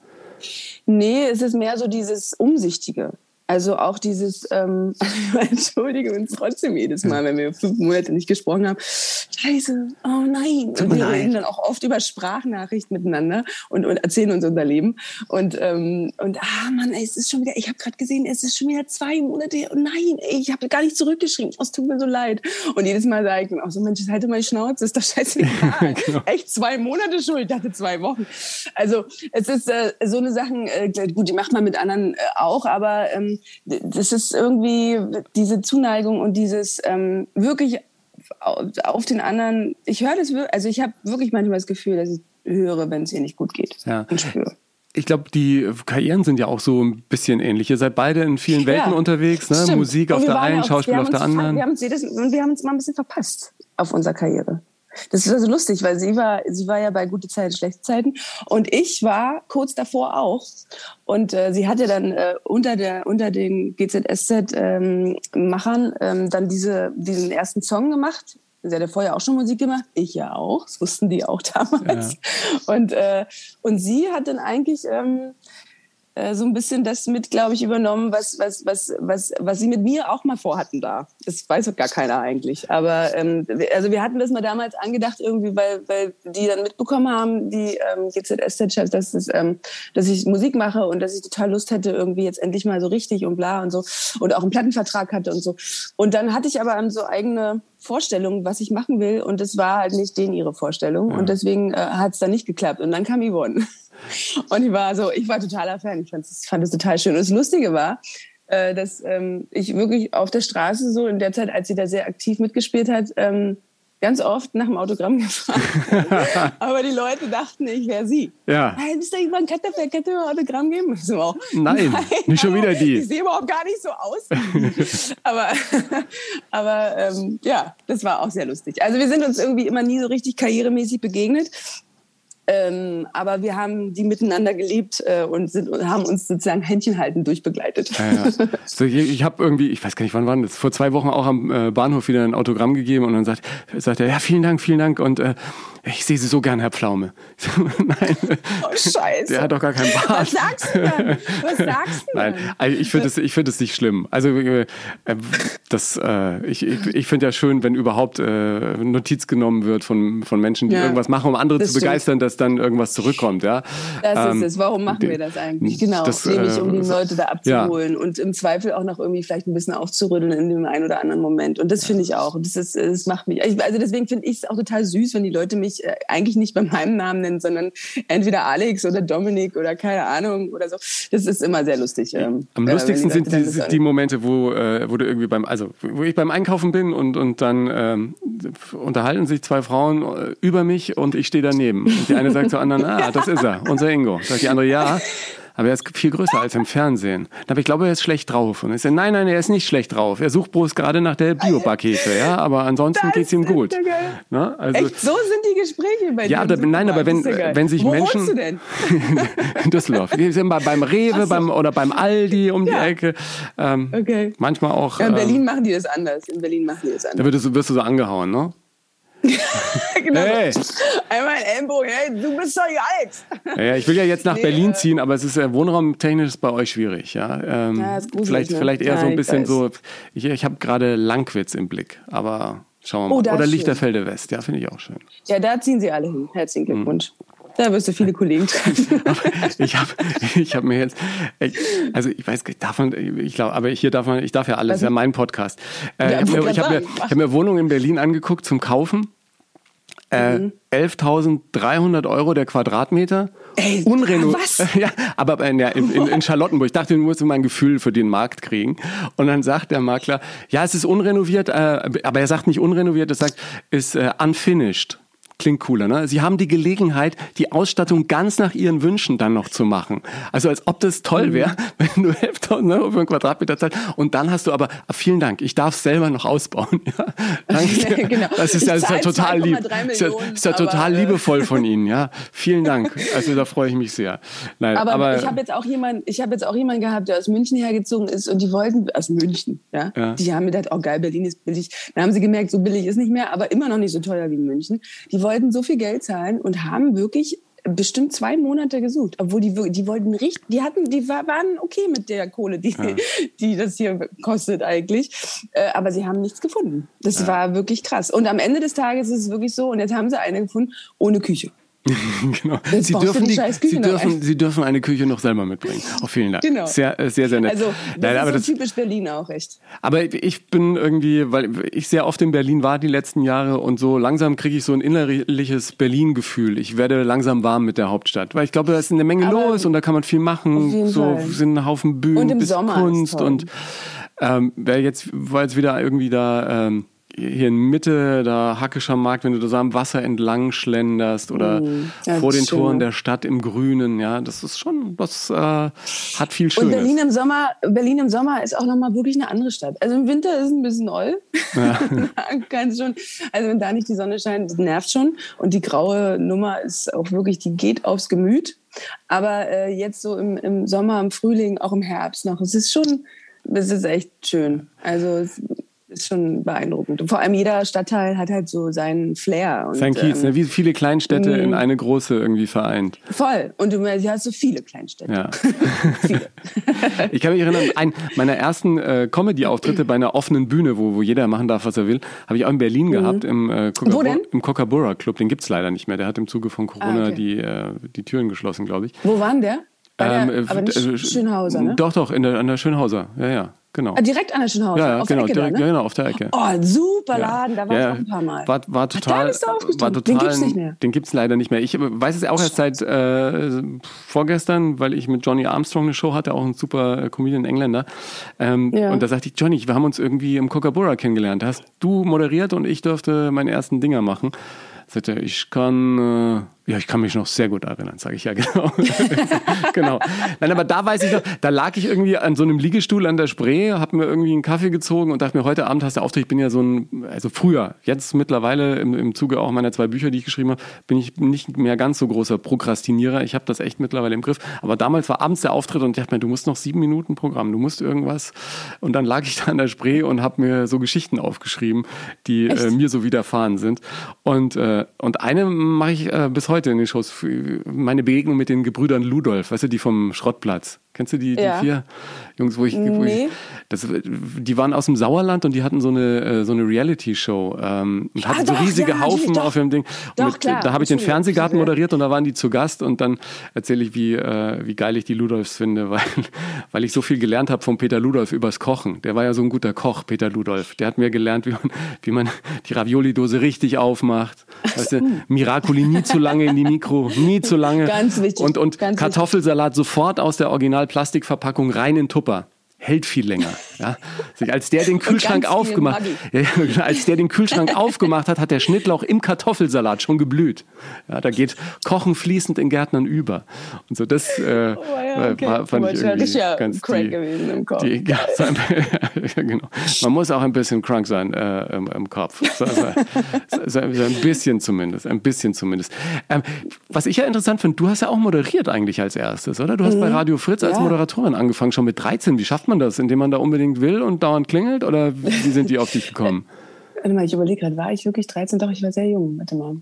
Nee, es ist mehr so dieses Umsichtige. Also auch dieses, ähm, ich entschuldige uns trotzdem jedes Mal, wenn wir fünf Monate nicht gesprochen haben. Scheiße, oh nein. Und mir wir reden dann auch oft über Sprachnachrichten miteinander und, und erzählen uns unser Leben. Und, ähm, und ah Mann, ey, es ist schon wieder, ich habe gerade gesehen, es ist schon wieder zwei Monate her. Und nein, ey, ich habe gar nicht zurückgeschrieben. Oh, es tut mir so leid. Und jedes Mal sage ich dann auch so, Mensch, halt mal die Schnauze, ist doch scheißegal. Genau. Echt zwei Monate schuld, ich dachte zwei Wochen. Also es ist äh, so eine Sachen, äh, gut, die macht man mit anderen äh, auch, aber ähm, das ist irgendwie diese Zuneigung und dieses ähm, wirklich auf, den anderen. Ich höre das, also ich habe wirklich manchmal das Gefühl, dass ich höre, wenn es ihr nicht gut geht Ja. und spüre. Ich glaube, die Karrieren sind ja auch so ein bisschen ähnlich. Ihr seid beide in vielen Welten Ja, unterwegs, ne? Musik auf der einen, Schauspiel auf der anderen. Wir haben, uns jedes, wir haben uns mal ein bisschen verpasst auf unserer Karriere. Das ist also lustig, weil sie war, sie war ja bei gute Zeiten, schlechte Zeiten und ich war kurz davor auch. Und äh, sie hatte dann äh, unter der unter den GZSZ-Machern ähm, dann diese diesen ersten Song gemacht. Sie hatte vorher auch schon Musik gemacht, ich ja auch. Das wussten die auch damals. Und äh, und sie hat dann eigentlich ähm, äh, so ein bisschen das mit, glaube ich, übernommen, was, was, was, was, was sie mit mir auch mal vorhatten da. Das weiß doch gar keiner eigentlich. Aber ähm, also wir hatten das mal damals angedacht, irgendwie, weil, weil die dann mitbekommen haben, die ähm, GZSZ-Chefs, dass, es, ähm, dass ich Musik mache und dass ich total Lust hätte, irgendwie jetzt endlich mal so richtig und bla und so. Und auch einen Plattenvertrag hatte und so. Und dann hatte ich aber so eigene Vorstellungen, was ich machen will. Und das war halt nicht denen ihre Vorstellung. Und deswegen äh, hat es dann nicht geklappt. Und dann kam Yvonne. Und ich war so, ich war totaler Fan. Ich fand es fand es total schön. Und das Lustige war, äh, dass ähm, ich wirklich auf der Straße so in der Zeit, als sie da sehr aktiv mitgespielt hat, ähm, ganz oft nach dem Autogramm gefragt. Aber die Leute dachten, ich wäre sie. Ja. Hey, bist du Ivan Katterfeld? Kannst du mir ein Autogramm geben? So, Nein, nicht schon wieder die. Ich sehe überhaupt gar nicht so aus. aber aber ähm, ja, das war auch sehr lustig. Also wir sind uns irgendwie immer nie so richtig karrieremäßig begegnet. Ähm, aber wir haben die miteinander geliebt äh, und, sind, und haben uns sozusagen Händchen halten durchbegleitet. Ja, ja. So, ich ich habe irgendwie, ich weiß gar nicht, wann war das, vor zwei Wochen auch am äh, Bahnhof wieder ein Autogramm gegeben und dann sagt, sagt er, ja, vielen Dank, vielen Dank und äh, ich sehe Sie so gern, Herr Pflaume. Nein, Oh, scheiße. der hat doch gar keinen Was Bart. sagst du dann? Was sagst du Nein, dann? also ich finde es ich es nicht schlimm. Also äh, äh, das, äh, ich, ich, ich finde ja schön, wenn überhaupt äh, Notiz genommen wird von, von Menschen, die Ja, irgendwas machen, um andere zu stimmt. begeistern, dass dann irgendwas zurückkommt. Ja? Das Ähm, ist es. Warum machen wir das eigentlich? Genau, das, nämlich um äh, die Leute da abzuholen und im Zweifel auch noch irgendwie vielleicht ein bisschen aufzurütteln in dem einen oder anderen Moment. Und das finde ich auch. Das, ist, das macht mich. ich- Also deswegen finde ich es auch total süß, wenn die Leute mich äh, eigentlich nicht bei meinem Namen nennen, sondern entweder Alex oder Dominik oder keine Ahnung oder so. Das ist immer sehr lustig. ähm, Am äh, lustigsten sind die, die Momente, wo, äh, wo du irgendwie beim, also wo ich beim Einkaufen bin und, und dann ähm, unterhalten sich zwei Frauen äh, über mich und ich stehe daneben. Und die eine sagt zur anderen, ah, das ist er, unser Ingo. Sagt die andere, ja. Aber er ist viel größer als im Fernsehen. Aber ich glaube, er ist schlecht drauf. Und ich sage, nein, nein, er ist nicht schlecht drauf. Er sucht bloß gerade nach der Biobackhefe, ja. Aber ansonsten Das geht's ihm gut. ja. Ne? Also, Echt, so sind die Gespräche bei Ja, dir. da- nein, aber wenn- ja wenn sich Wo Menschen- wohnst du denn? in Düsseldorf. Wir sind bei, beim Rewe so. beim, oder beim Aldi um die Ja. Ecke. Ähm, Okay. Manchmal auch. Ja, in ähm, Berlin machen die das anders. In Berlin machen die das Da anders. wirst du, wirst du so angehauen, ne? genau. Hey. Einmal ein Ellenbogen. Hey, du bist doch die Alex. Ja, ich will ja jetzt nach Nee, Berlin äh, ziehen, aber es ist äh, wohnraumtechnisch bei euch schwierig, ja. Ähm, Ja, ist gruselig, vielleicht, ne? vielleicht eher Ja, so ein bisschen so. Ich, ich habe gerade Langwitz im Blick, aber Schauen wir Oh, mal. das Oder Lichterfelde West, ja, finde ich auch schön. Ja, da ziehen sie alle hin. Herzlichen Mhm. Da wirst du viele Kollegen treffen. ich habe ich hab mir jetzt, also ich weiß, darf man, ich glaube, aber hier darf man, ich darf ja alles, Was? ja mein Podcast. Äh, Ja, ich habe mir, ich hab mir, ich hab mir Wohnungen in Berlin angeguckt zum Kaufen. Äh, Mhm. 11.300 Euro der Quadratmeter. Ey, Unrenoviert. was? Ja, aber in, in, in Charlottenburg. Ich dachte, du musst mal ein Gefühl für den Markt kriegen. Und dann sagt der Makler, ja, es ist unrenoviert, äh, aber er sagt nicht unrenoviert, er sagt, ist äh, unfinished. Klingt cooler, ne? Sie haben die Gelegenheit, die Ausstattung ganz nach Ihren Wünschen dann noch zu machen. Also als ob das toll wäre, wenn du 11.000 Euro für einen Quadratmeter zahlst und dann hast du aber, ah, vielen Dank, ich darf es selber noch ausbauen. Ja? Danke. Genau. Das ist ja, ist ja total lieb. 2,3 Ist ja, ist ja total aber, äh, liebevoll von Ihnen, ja. Vielen Dank. Also da freue ich mich sehr. Nein, Aber, aber, ich habe jetzt auch jemanden, ich habe jetzt auch jemanden gehabt, der aus München hergezogen ist und die wollten aus München, ja. Ja. Die haben gedacht, oh geil, Berlin ist billig. Dann haben sie gemerkt, so billig ist nicht mehr, aber immer noch nicht so teuer wie München. Die wollten so viel Geld zahlen und haben wirklich bestimmt zwei Monate gesucht, obwohl die die wollten richtig, die hatten, die war- waren okay mit der Kohle, die die das hier kostet eigentlich, äh, aber sie haben nichts gefunden. Das war wirklich krass. Und am Ende des Tages ist es wirklich so. Und jetzt haben sie eine gefunden ohne Küche. genau. Jetzt Sie dürfen, die Sie, dürfen. Sie dürfen eine Küche noch selber mitbringen. Auch vielen Dank. Genau. Sehr, äh, sehr, sehr nett. Also das Nein, ist aber so das, typisch Berlin auch echt. Aber ich bin irgendwie, weil ich sehr oft in Berlin war die letzten Jahre und so langsam kriege ich so ein innerliches Berlin-Gefühl. Ich werde langsam warm mit der Hauptstadt, weil ich glaube, da ist eine Menge Aber los und da kann man viel machen. So Fall. sind ein Haufen Bühnen, Und Kunst und ähm, wer jetzt war jetzt wieder irgendwie da. Ähm, hier in Mitte, da Hackischer Markt, wenn du da so am Wasser entlang schlenderst oder Mm, ja, vor den Toren der Stadt im Grünen, ja, das ist schon, das äh, hat viel Und Schönes. Berlin im Sommer, Berlin im Sommer ist auch nochmal wirklich eine andere Stadt. Also im Winter ist es ein bisschen oll. Ganz schon. Also wenn da nicht die Sonne scheint, das nervt schon. Und die graue Nummer ist auch wirklich, die geht aufs Gemüt. Aber äh, jetzt so im, im Sommer, im Frühling, auch im Herbst noch, es ist schon, es ist echt schön. Also es ist schon beeindruckend. Und vor allem jeder Stadtteil hat halt so seinen Flair. Und, Sein Kiez, ähm, ne? wie viele Kleinstädte in mm. eine große irgendwie vereint. Voll. Und du du hast so viele Kleinstädte. Ja. Viele. Ich kann mich erinnern, ein meiner ersten äh, Comedy-Auftritte bei einer offenen Bühne, wo, wo jeder machen darf, was er will, habe ich auch in Berlin gehabt, im, äh, Mhm. Wo denn? im Coca-Bora Club. Den gibt's leider nicht mehr. Der hat im Zuge von Corona Ah, okay. die, äh, die Türen geschlossen, glaube ich. Wo waren der? Bei der Ähm, äh, aber nicht äh, Schönhauser, ne? Doch, doch, in der, an der Schönhauser. Ja, ja, genau. Ah, direkt an der Schönhauser, Ja, ja, auf genau, der Ecke direkt, da, ne? genau, auf der Ecke. Oh, super. Laden, da war Ja, ich auch ein paar Mal. War, war da total, war total, Den gibt's nicht mehr. Den gibt's leider nicht mehr. Ich weiß es auch erst seit äh, vorgestern, weil ich mit Johnny Armstrong eine Show hatte, auch ein super äh, Comedian Engländer. Ähm, Ja. Und da sagte ich, Johnny, wir haben uns irgendwie im Coca-Cola kennengelernt. Hast du moderiert und ich durfte meine ersten Dinger machen. Sagte er, ich kann, äh, ja, ich kann mich noch sehr gut erinnern, sage ich ja genau. genau. Nein, aber da weiß ich noch, da lag ich irgendwie an so einem Liegestuhl an der Spree, habe mir irgendwie einen Kaffee gezogen und dachte mir, heute Abend hast du Auftritt. Ich bin ja so ein, also früher, jetzt mittlerweile im, im Zuge auch meiner zwei Bücher, die ich geschrieben habe, bin ich nicht mehr ganz so großer Prokrastinierer. Ich habe das echt mittlerweile im Griff. Aber damals war abends der Auftritt und ich dachte mir, du musst noch sieben Minuten Programm, du musst irgendwas. Und dann lag ich da an der Spree und habe mir so Geschichten aufgeschrieben, die äh, mir so widerfahren sind. Und, äh, und eine mache ich äh, bis heute in den Shows, meine Begegnung mit den Gebrüdern Ludolf, weißt du, die vom Schrottplatz. Kennst du die, die Ja. vier Jungs, wo ich, wo Nee. ich das, die waren aus dem Sauerland und die hatten so eine, äh, so eine Reality-Show ähm, und hatten so doch, riesige ja, Haufen doch. auf ihrem Ding. Und Doch, klar, da habe ich den. Fernsehgarten moderiert und da waren die zu Gast und dann erzähle ich, wie, äh, wie geil ich die Ludolfs finde, weil, weil ich so viel gelernt habe von Peter Ludolf übers Kochen. Der war ja so ein guter Koch, Peter Ludolf. Der hat mir gelernt, wie man, wie man die Ravioli-Dose richtig aufmacht. Weißt du, Miracoli nie zu lange in die Mikro, nie zu lange. Ganz wichtig, Und, und ganz wichtig. Kartoffelsalat sofort aus der Original-Plastikverpackung rein in Tupper. Super. Hält viel länger. Ja. Als der den Kühlschrank aufgemacht, ja, als der den Kühlschrank aufgemacht hat, hat der Schnittlauch im Kartoffelsalat schon geblüht. Ja, da geht Kochen fließend in Gärtnern über. Und so das äh, Oh ja, okay. war, fand ich irgendwie ganz crank die, gewesen im Kopf. Die, ja, genau. Man muss auch ein bisschen crank sein äh, im, im Kopf. So, so, so, ein bisschen zumindest, ein bisschen zumindest. Ähm, was ich ja interessant finde, du hast ja auch moderiert eigentlich als erstes, oder? Du hast bei Radio Fritz als Mhm. Moderatorin angefangen, schon mit 13. Wie schafft man das? Indem man da unbedingt will und dauernd klingelt? Oder wie sind die auf dich gekommen? Warte mal, ich überlege gerade, war ich wirklich 13? Doch, ich war sehr jung. Warte mal.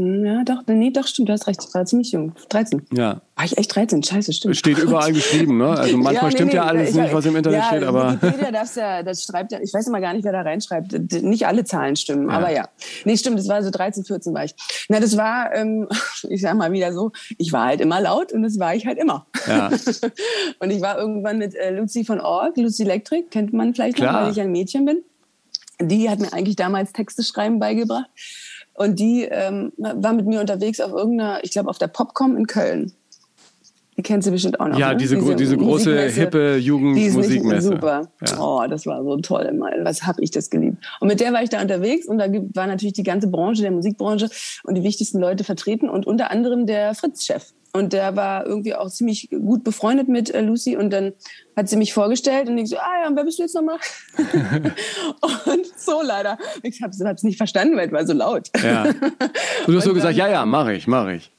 Hm, ja, doch, nee, doch, stimmt, du hast recht. Ich war ziemlich jung. 13. Ja. War ich echt 13? Scheiße, stimmt. Steht überall geschrieben, ne? Also manchmal Ja, nee, stimmt ja nee, alles ich- nicht, was im Internet ja, steht, aber. Wikipedia darf's ja, das schreibt ja, ich weiß immer gar nicht, wer da reinschreibt. Nicht alle Zahlen stimmen, aber ja. Nee, stimmt, das war so 13, 14 war ich. Na, das war, ähm, ich sag mal wieder so, ich war halt immer laut und das war ich halt immer. Ja. und ich war irgendwann mit äh, Lucy von Org, Lucy Electric, kennt man vielleicht Klar. noch, weil ich ein Mädchen bin. Die hat mir eigentlich damals Texte schreiben beigebracht. Und die ähm, war mit mir unterwegs auf irgendeiner, ich glaube auf der Popcom in Köln. Die kennst du bestimmt auch noch. Ja, ne? diese, gro- diese große, hippe Die ist nicht Jugendmusikmesse. super. Ja. Oh, das war so toll. Mann. Was habe ich das geliebt. Und mit der war ich da unterwegs und da war natürlich die ganze Branche, der Musikbranche und die wichtigsten Leute vertreten und unter anderem der Fritz-Chef. Und der war irgendwie auch ziemlich gut befreundet mit äh, Lucy und dann hat sie mich vorgestellt und ich so, ah ja, und wer bist du jetzt nochmal? und so leider. Ich habe es nicht verstanden, weil es war so laut. Ja. Und du hast so gesagt, ja, ja, mache ich, mache ich.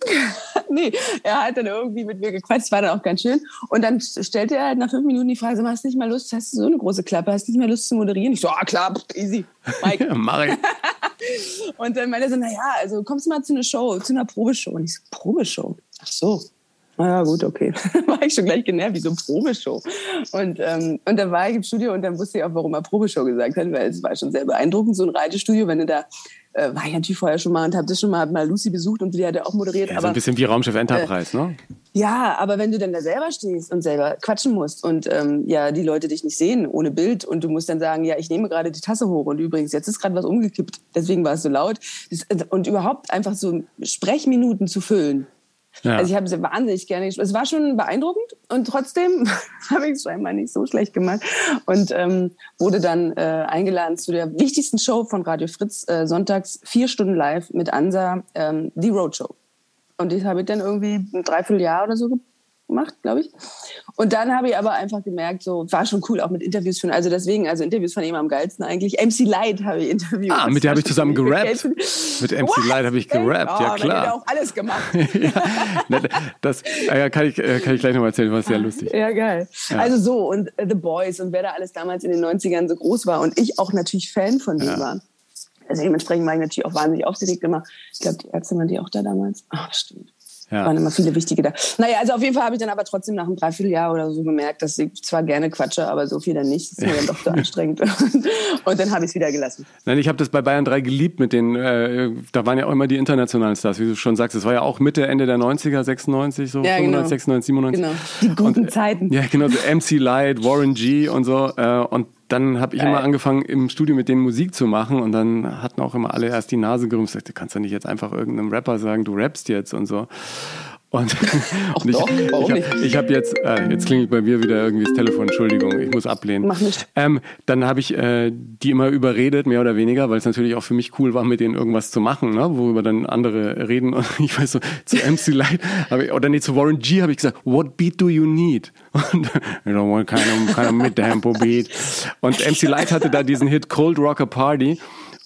nee, er hat dann irgendwie mit mir gequatscht, war dann auch ganz schön. Und dann stellte er halt nach fünf Minuten die Frage, mal, hast du nicht mal Lust, hast du so eine große Klappe, hast du nicht mal Lust zu moderieren? Ich so, ah klar, easy, Mike. Ja, mache ich. Und dann meinte er so, naja, also kommst du mal zu einer Show, zu einer Probeshow. Und ich so, Probeshow? Ach so. Ja, gut, okay. war ich schon gleich genervt, wie so Probeshow. Und, ähm, und dann war ich im Studio und dann wusste ich auch, warum er Probeshow gesagt hat, weil es war schon sehr beeindruckend, so ein Reitestudio, wenn du da, äh, war ich natürlich vorher schon mal und habe das schon mal, hab mal Lucy besucht und die hat ja auch moderiert. Ja, so aber ein bisschen wie Raumschiff Enterprise, ne? ja, aber wenn du dann da selber stehst und selber quatschen musst und ähm, ja die Leute dich nicht sehen ohne Bild und du musst dann sagen, ja, ich nehme gerade die Tasse hoch und übrigens jetzt ist gerade was umgekippt, deswegen war es so laut das, und überhaupt einfach so Sprechminuten zu füllen. Ja. Also ich habe es wahnsinnig gerne gespielt. Es war schon beeindruckend und trotzdem habe ich es scheinbar nicht so schlecht gemacht und ähm, wurde dann äh, eingeladen zu der wichtigsten Show von Radio Fritz äh, sonntags vier Stunden live mit Ansa, ähm, die Roadshow. Und die habe ich dann irgendwie ein Dreivierteljahr oder so gemacht, glaube ich. Und dann habe ich aber einfach gemerkt, so war schon cool, auch mit Interviews führen. Also deswegen, also Interviews ich immer am geilsten eigentlich. MC Light habe ich interviewt. Ah, mit der habe ich zusammen gerappt. Mit MC What? Light habe ich gerappt, Oh, ja man hätte klar. auch alles gemacht. ja, das äh, kann, ich, äh, kann ich gleich noch mal erzählen, war sehr lustig. Ja, geil. Also so, und äh, The Boys und wer da alles damals in den 90ern so groß war und ich auch natürlich Fan von denen Ja. war. Also dementsprechend war ich natürlich auch wahnsinnig aufgeregt immer. Ich glaube, die Ärzte waren die auch da damals. Ah, stimmt. Ja. Waren immer viele wichtige da. Naja, also auf jeden Fall habe ich dann aber trotzdem nach einem Dreivierteljahr oder so gemerkt, dass ich zwar gerne quatsche, aber so viel dann nicht. Das ist mir dann doch zu anstrengend. Und dann habe ich es wieder gelassen. Nein, ich habe das bei Bayern 3 geliebt mit den, äh, da waren ja auch immer die internationalen Stars, wie du schon sagst. Das war ja auch Mitte, Ende der 90er, 96, so Ja, 95, genau. 96, 97. Genau. Die guten Zeiten. Ja, genau, so MC Light, Warren G und so. Äh, und dann habe ich Geil. immer angefangen, im Studio mit denen Musik zu machen. Und dann hatten auch immer alle erst die Nase gerümpft. Sagte, du kannst ja nicht jetzt einfach irgendeinem Rapper sagen, du rappst jetzt und so. Und, und ich, warum ich habe ich hab jetzt, äh, jetzt klingelt bei mir wieder irgendwie das Telefon, Entschuldigung, ich muss ablehnen. Mach nicht. Ähm, dann habe ich äh, die immer überredet, mehr oder weniger, weil es natürlich auch für mich cool war, mit denen irgendwas zu machen, ne? worüber dann andere reden. Und ich weiß so, zu MC Light, ich, oder nee, zu Warren G habe ich gesagt, what beat do you need? Und I don't want kind of, kind of mid-tempo beat. Und MC Light hatte da diesen Hit Cold Rocker Party.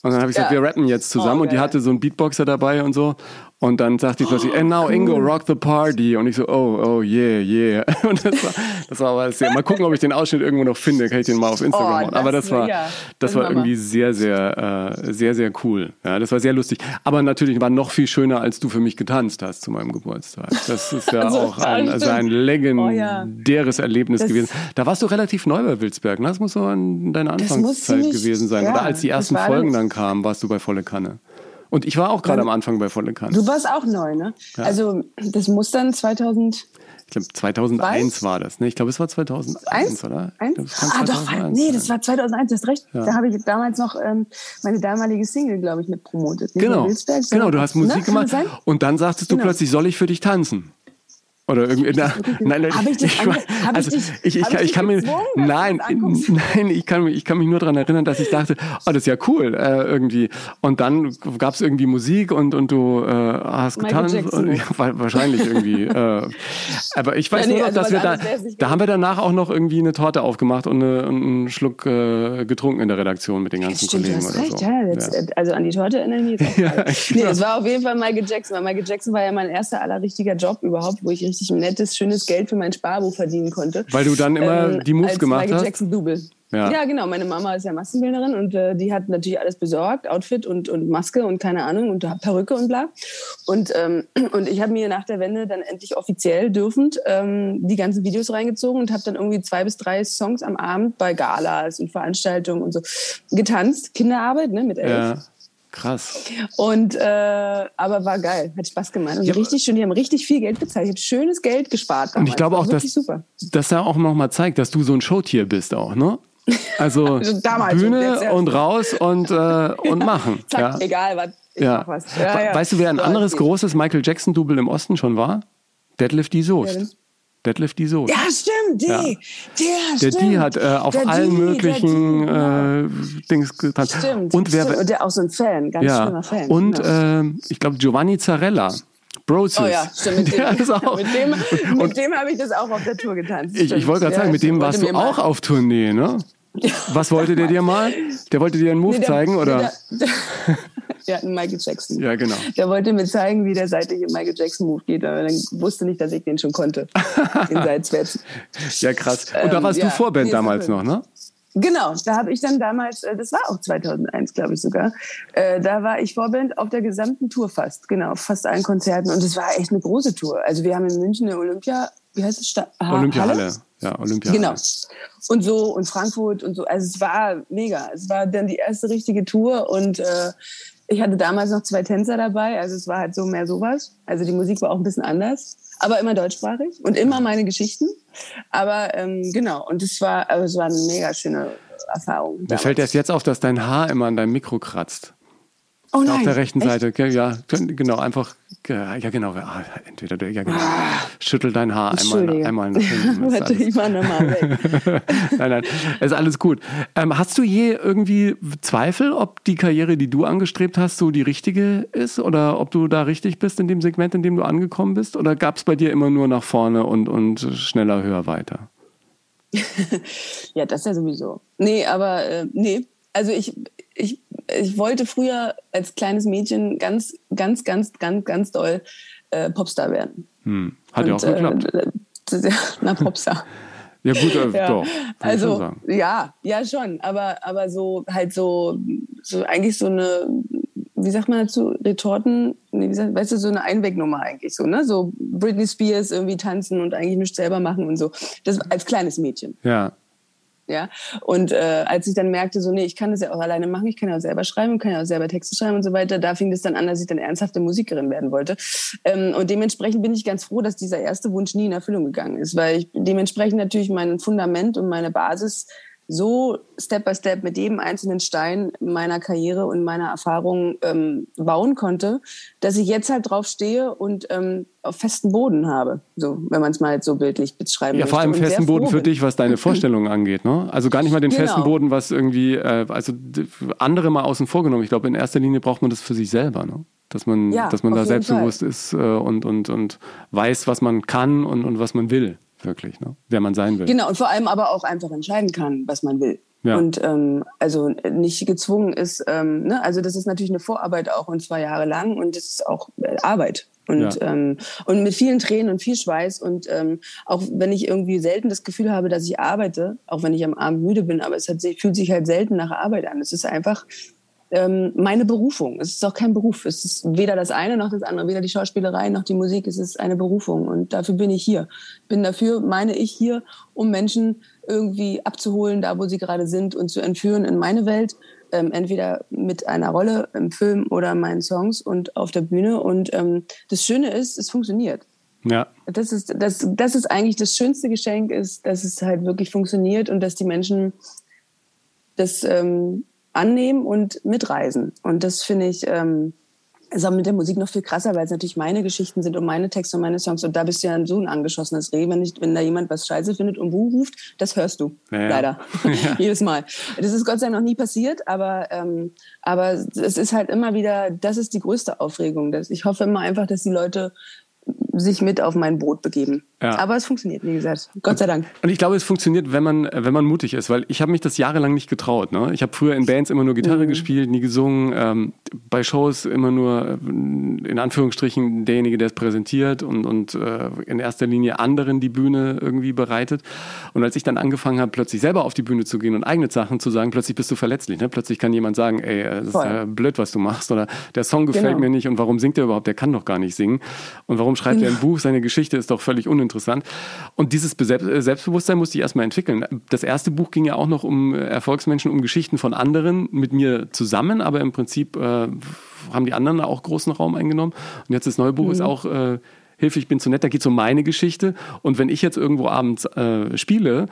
Und dann habe ich gesagt, Ja. wir rappen jetzt zusammen. Oh, und die hatte so einen Beatboxer dabei und so. Und dann sagte ich plötzlich, and now Ingo, rock the party. Und ich so, oh, oh, yeah, yeah. Und das war, das war aber sehr, mal gucken, ob ich den Ausschnitt irgendwo noch finde. Kann ich den mal auf Instagram Oh, machen. Aber das war, ja, das war irgendwie sehr, sehr, äh, sehr, sehr cool. Ja, das war sehr lustig. Aber natürlich war noch viel schöner, als du für mich getanzt hast zu meinem Geburtstag. Das ist ja Also, auch ein, also ein stimmt. Oh, ja. legendäres Erlebnis Das- gewesen. Da warst du relativ neu bei Wilsberg. Ne? Das muss so in deiner Anfangszeit gewesen sein. ja, Oder als die ersten Folgen dann kamen, warst du bei Volle Kanne. Und ich war auch gerade am Anfang bei Volle Kanne. Du warst auch neu, ne? Also das muss dann 2000 Ich glaube, 2001 Weiß? war das. Ne? Ich glaube, es war 2001, Eins? oder? Ich Eins? glaub, Ah, doch, 2001 nee, das sein. war 2001, du hast recht. Da habe ich damals noch ähm, meine damalige Single, glaube ich, mit promotet. Nicht Genau, Wilsberg, genau, du hast Ne? Musik Kann gemacht das und dann sagtest du Genau. plötzlich, soll ich für dich tanzen? Oder irgendwie, na, nein, nein, Hab ich ich also ich, ich, kann, ich kann mir, nein, nein, ich kann, mich- ich kann mich nur daran erinnern, dass ich dachte, oh, das ist ja cool, äh, irgendwie. Und dann gab es irgendwie Musik und, und du äh, hast getanzt. Und, ja, wa- wahrscheinlich irgendwie. äh, aber ich weiß Ja, nee, nur noch, also dass wir da, nicht da haben wir danach auch noch irgendwie eine Torte aufgemacht und, eine, und einen Schluck äh, getrunken in der Redaktion mit den ganzen Stimmt, du Kollegen oder recht, so. ja, jetzt, äh, Also an die Torte erinnere ich mich jetzt auch. Ja, gerade. genau. Nee, das war auf jeden Fall Michael Jackson, weil Michael Jackson war ja mein erster aller richtiger Job überhaupt, wo ich richtig nettes, schönes Geld für mein Sparbuch verdienen konnte. Weil du dann immer Ähm, die Moves gemacht Michael hast? Jackson Double. Ja. ja. genau. Meine Mama ist ja Maskenbildnerin und äh, die hat natürlich alles besorgt, Outfit und, und Maske und keine Ahnung und Perücke und bla. Und, ähm, und ich habe mir nach der Wende dann endlich offiziell dürfend ähm, die ganzen Videos reingezogen und habe dann irgendwie zwei bis drei Songs am Abend bei Galas und Veranstaltungen und so getanzt. Kinderarbeit, ne, mit elf. Ja. Krass. Und äh, aber war geil, hat Spaß gemacht. Und ja. richtig schön, die haben richtig viel Geld bezahlt. Ich habe schönes Geld gespart. Damals. Und ich glaube auch, dass super. dass er auch nochmal zeigt, dass du so ein Showtier bist auch, ne? Also, also Bühne und raus und, äh, und machen. Zack, ja. egal was. Ja. was. Ja, ja. Weißt du, wer ein anderes großes Michael Jackson-Double im Osten schon war? Deadlift die Soest. Deadlift die Soest. Ja, stimmt, die. Ja. Der, der stimmt. die hat äh, auf der allen die, möglichen genau. äh, Dings getan. Stimmt, und wer, stimmt. Und der auch so ein Fan, ganz ja. schlimmer Fan. Und ja. äh, ich glaube Giovanni Zarella. Brosis. Oh ja, stimmt. Mit dem, dem, mit dem habe ich das auch auf der Tour getanzt. Ich, ich wollte gerade sagen, mit dem warst du auch auf Tournee, ne? Was wollte der dir mal? Der wollte dir einen Move nee, der, zeigen, oder? Der, der, der, hat einen Michael Jackson. Ja, genau. Der wollte mir zeigen, wie der seitliche Michael Jackson Move geht, aber dann wusste nicht, dass ich den schon konnte. Den seitwärts. ja, krass. Und da warst ähm, du ja, Vorband damals noch, ne? Genau, da habe ich dann damals, äh, das war auch 2001, glaube ich sogar, äh, da war ich Vorband auf der gesamten Tour fast, genau, fast allen Konzerten und es war echt eine große Tour. Also wir haben in München eine Olympia, wie heißt es? Sta Olympiahalle. Ja, Olympia. Genau. Und so und Frankfurt und so. Also es war mega. Es war dann die erste richtige Tour und äh, ich hatte damals noch zwei Tänzer dabei. Also es war halt so mehr sowas. Also die Musik war auch ein bisschen anders, aber immer deutschsprachig und immer meine Geschichten. Aber ähm, genau. Und es war, also es war eine mega schöne Erfahrung. Mir fällt erst jetzt auf, dass dein Haar immer an deinem Mikro kratzt. Oh. Auf der rechten Echt? Seite, ja, genau, einfach, ja genau, ah, entweder, ja genau, schüttel dein Haar einmal, einmal nach hinten. Warte, ich mach nochmal weg. nein, nein, ist alles gut. Ähm, hast du je irgendwie Zweifel, ob die Karriere, die du angestrebt hast, so die richtige ist oder ob du da richtig bist in dem Segment, in dem du angekommen bist? Oder gab es bei dir immer nur nach vorne und, und schneller, höher, weiter? ja, das ja sowieso. Nee, aber äh, nee, also ich, ich wollte früher als kleines Mädchen ganz, ganz, ganz, ganz, ganz doll äh, Popstar werden. Hm. Hat ja auch geklappt. Äh, na, Popstar. ja, gut, äh, ja. doch. Also, ja, ja, schon. Aber, aber so halt so, so eigentlich so eine, wie sagt man dazu, Retorten, nee, wie sagt, weißt du, so eine Einwegnummer eigentlich so, ne? So Britney Spears irgendwie tanzen und eigentlich nichts selber machen und so. Das als kleines Mädchen. Ja. Ja. Und äh, als ich dann merkte, so, nee, ich kann das ja auch alleine machen, ich kann ja auch selber schreiben, kann ja auch selber Texte schreiben und so weiter, da fing das dann an, dass ich dann ernsthafte Musikerin werden wollte. Ähm, und dementsprechend bin ich ganz froh, dass dieser erste Wunsch nie in Erfüllung gegangen ist, weil ich dementsprechend natürlich mein Fundament und meine Basis so Step by Step mit jedem einzelnen Stein meiner Karriere und meiner Erfahrung ähm, bauen konnte, dass ich jetzt halt drauf stehe und ähm, auf festen Boden habe, so wenn man es mal so bildlich beschreiben Ja, möchte. vor allem festen Boden für dich, was deine Vorstellungen angeht, ne? Also gar nicht mal den genau. festen Boden, was irgendwie, äh, also andere mal außen vor genommen. Ich glaube, in erster Linie braucht man das für sich selber, ne? Dass man, ja, dass man da selbstbewusst Fall. ist äh, und, und, und weiß, was man kann und, und was man will wirklich, ne? wer man sein will. Genau, und vor allem aber auch einfach entscheiden kann, was man will. Ja. Und ähm, also nicht gezwungen ist, ähm, ne? also das ist natürlich eine Vorarbeit auch und zwei Jahre lang und das ist auch äh, Arbeit. Und, ja. ähm, und mit vielen Tränen und viel Schweiß und ähm, auch wenn ich irgendwie selten das Gefühl habe, dass ich arbeite, auch wenn ich am Abend müde bin, aber es hat, fühlt sich halt selten nach Arbeit an. Es ist einfach ähm, meine Berufung. Es ist auch kein Beruf. Es ist weder das eine noch das andere, weder die Schauspielerei noch die Musik. Es ist eine Berufung und dafür bin ich hier. Bin dafür, meine ich, hier, um Menschen irgendwie abzuholen, da wo sie gerade sind und zu entführen in meine Welt. Ähm, entweder mit einer Rolle im Film oder meinen Songs und auf der Bühne. Und ähm, das Schöne ist, es funktioniert. Ja. Das ist, das, das ist eigentlich das schönste Geschenk, ist, dass es halt wirklich funktioniert und dass die Menschen das ähm, annehmen und mitreisen. Und das finde ich, ähm, ist auch mit der Musik noch viel krasser, weil es natürlich meine Geschichten sind und meine Texte und meine Songs. Und da bist du ja so ein angeschossenes Reh. Wenn, ich, wenn da jemand was scheiße findet und Buh ruft, das hörst du. Ja. Leider. Ja. Jedes Mal. Das ist Gott sei Dank noch nie passiert, aber, ähm, aber es ist halt immer wieder, das ist die größte Aufregung. Ich hoffe immer einfach, dass die Leute sich mit auf mein Boot begeben. Ja. Aber es funktioniert, wie gesagt. Gott sei Dank. Und ich glaube, es funktioniert, wenn man, wenn man mutig ist, weil ich habe mich das jahrelang nicht getraut. Ne? Ich habe früher in Bands immer nur Gitarre mhm. gespielt, nie gesungen. Ähm, bei Shows immer nur äh, in Anführungsstrichen derjenige, der es präsentiert und, und äh, in erster Linie anderen die Bühne irgendwie bereitet. Und als ich dann angefangen habe, plötzlich selber auf die Bühne zu gehen und eigene Sachen zu sagen, plötzlich bist du verletzlich. Ne? Plötzlich kann jemand sagen, ey, äh, das Voll. ist ja blöd, was du machst. Oder der Song gefällt genau. mir nicht und warum singt er überhaupt? Der kann doch gar nicht singen. Und warum schreibt er ein Buch? Seine Geschichte ist doch völlig uninteressant. Und dieses äh, Selbstbewusstsein musste ich erstmal entwickeln. Das erste Buch ging ja auch noch um äh, Erfolgsmenschen, um Geschichten von anderen mit mir zusammen, aber im Prinzip äh, haben die anderen auch großen Raum eingenommen. Und jetzt das neue Buch mhm. ist auch äh, Hilfe, ich bin zu nett, da geht es um meine Geschichte. Und wenn ich jetzt irgendwo abends äh, spiele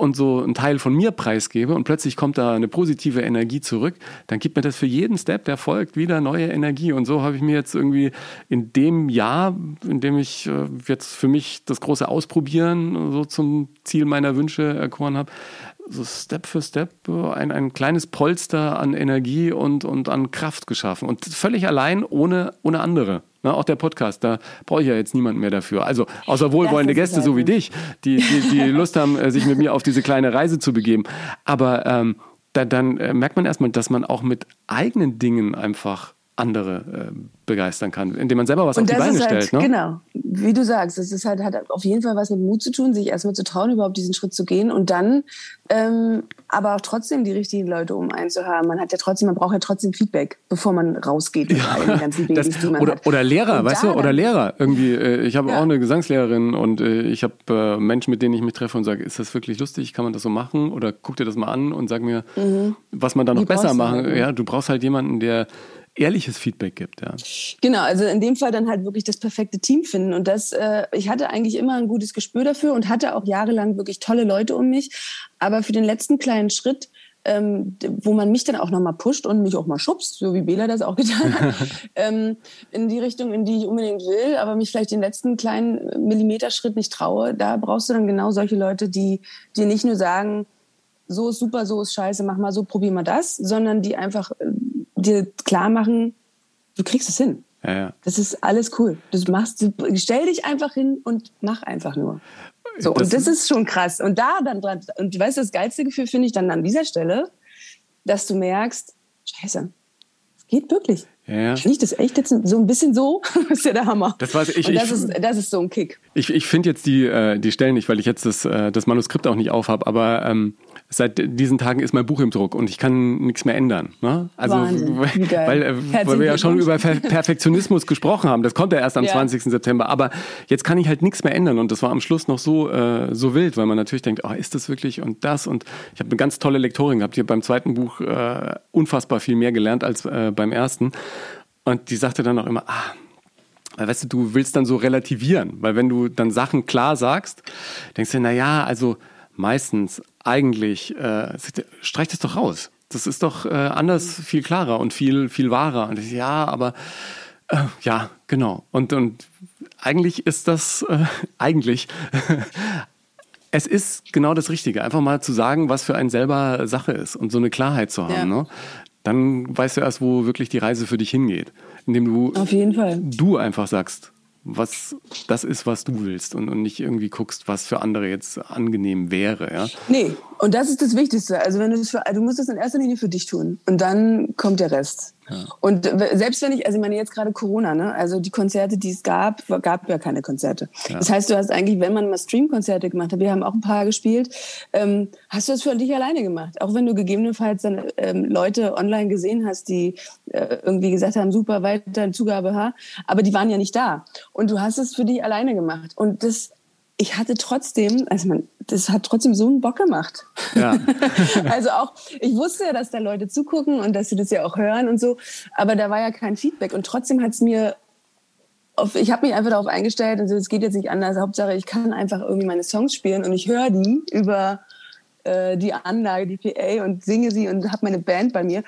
und so einen Teil von mir preisgebe und plötzlich kommt da eine positive Energie zurück, dann gibt mir das für jeden Step, der folgt, wieder neue Energie. Und so habe ich mir jetzt irgendwie in dem Jahr, in dem ich äh, jetzt für mich das große Ausprobieren so zum Ziel meiner Wünsche erkoren habe, so Step für Step ein, ein kleines Polster an Energie und, und an Kraft geschaffen. Und völlig allein, ohne, ohne andere. Na, auch der Podcast, da brauche ich ja jetzt niemanden mehr dafür. Also außer wohlwollende Gäste, so wie dich, die, die, die Lust haben, äh, sich mit mir auf diese kleine Reise zu begeben. Aber ähm, da, dann äh, merkt man erstmal, dass man auch mit eigenen Dingen einfach andere äh, begeistern kann, indem man selber was und auf die Beine halt, stellt. Ne? Genau, wie du sagst, es ist halt, hat auf jeden Fall was mit Mut zu tun, sich erstmal zu trauen, überhaupt diesen Schritt zu gehen und dann ähm, aber auch trotzdem die richtigen Leute um einen zu haben. Man hat ja trotzdem, man braucht ja trotzdem Feedback, bevor man rausgeht mit ja, all den ganzen Babys, das, die man oder, hat. Oder Lehrer, und weißt du, oder Lehrer. Irgendwie, äh, ich habe ja. auch eine Gesangslehrerin und äh, ich habe äh, Menschen, mit denen ich mich treffe und sage, ist das wirklich lustig? Kann man das so machen? Oder guck dir das mal an und sag mir, mhm. was man da noch die besser machen. Halt, ja, du brauchst halt jemanden, der ehrliches Feedback gibt. Ja. Genau, also in dem Fall dann halt wirklich das perfekte Team finden. Und das, äh, ich hatte eigentlich immer ein gutes Gespür dafür und hatte auch jahrelang wirklich tolle Leute um mich. Aber für den letzten kleinen Schritt, ähm, wo man mich dann auch nochmal pusht und mich auch mal schubst, so wie Bela das auch getan hat, ähm, in die Richtung, in die ich unbedingt will, aber mich vielleicht den letzten kleinen Millimeterschritt nicht traue, da brauchst du dann genau solche Leute, die dir nicht nur sagen, so ist super, so ist scheiße, mach mal so, probier mal das, sondern die einfach äh, dir klar machen, du kriegst es hin. Ja, ja. Das ist alles cool. Du machst, du, stell dich einfach hin und mach einfach nur. So, das und das ist schon krass. Und da dann dran, und weißt du, das geilste Gefühl finde ich dann an dieser Stelle, dass du merkst, scheiße, es geht wirklich. Ja. Finde ich das echt jetzt so ein bisschen so? das ist ja der Hammer. Das, weiß ich, und das, ich, ist, das ist so ein Kick. Ich, ich finde jetzt die, äh, die Stellen nicht, weil ich jetzt das, äh, das Manuskript auch nicht aufhab, aber ähm, seit diesen Tagen ist mein Buch im Druck und ich kann nichts mehr ändern. Ne? Also weil, äh, weil wir ja schon über Perfektionismus gesprochen haben. Das kommt ja erst am ja. 20. September. Aber jetzt kann ich halt nichts mehr ändern und das war am Schluss noch so äh, so wild, weil man natürlich denkt, oh, ist das wirklich und das und ich habe eine ganz tolle Lektorin gehabt. Die hat beim zweiten Buch äh, unfassbar viel mehr gelernt als äh, beim ersten und die sagte dann auch immer, ah weißt du, du willst dann so relativieren, weil wenn du dann Sachen klar sagst, denkst du, na ja, also meistens eigentlich, äh, streich das doch raus. Das ist doch äh, anders viel klarer und viel, viel wahrer. Und ich, ja, aber äh, ja, genau. Und, und eigentlich ist das, äh, eigentlich, es ist genau das Richtige. Einfach mal zu sagen, was für einen selber Sache ist und so eine Klarheit zu haben. Ja. Ne? Dann weißt du erst, wo wirklich die Reise für dich hingeht. Indem du, Auf jeden Fall. du einfach sagst, was das ist, was du willst und, und nicht irgendwie guckst, was für andere jetzt angenehm wäre. Ja? Nee, und das ist das Wichtigste. Also wenn du das für, du musst es in erster Linie für dich tun und dann kommt der Rest. Und selbst wenn ich, also ich meine jetzt gerade Corona, ne? Also die Konzerte, die es gab, gab ja keine Konzerte. Ja. Das heißt, du hast eigentlich, wenn man mal Stream-Konzerte gemacht hat, wir haben auch ein paar gespielt, ähm, hast du das für dich alleine gemacht. Auch wenn du gegebenenfalls dann ähm, Leute online gesehen hast, die äh, irgendwie gesagt haben, super, weiter Zugabe, ha. Aber die waren ja nicht da. Und du hast es für dich alleine gemacht. Und das ich hatte trotzdem, also man, das hat trotzdem so einen Bock gemacht. Ja. also auch, ich wusste ja, dass da Leute zugucken und dass sie das ja auch hören und so, aber da war ja kein Feedback und trotzdem hat es mir, auf, ich habe mich einfach darauf eingestellt, also es geht jetzt nicht anders, Hauptsache ich kann einfach irgendwie meine Songs spielen und ich höre die über äh, die Anlage, die PA und singe sie und habe meine Band bei mir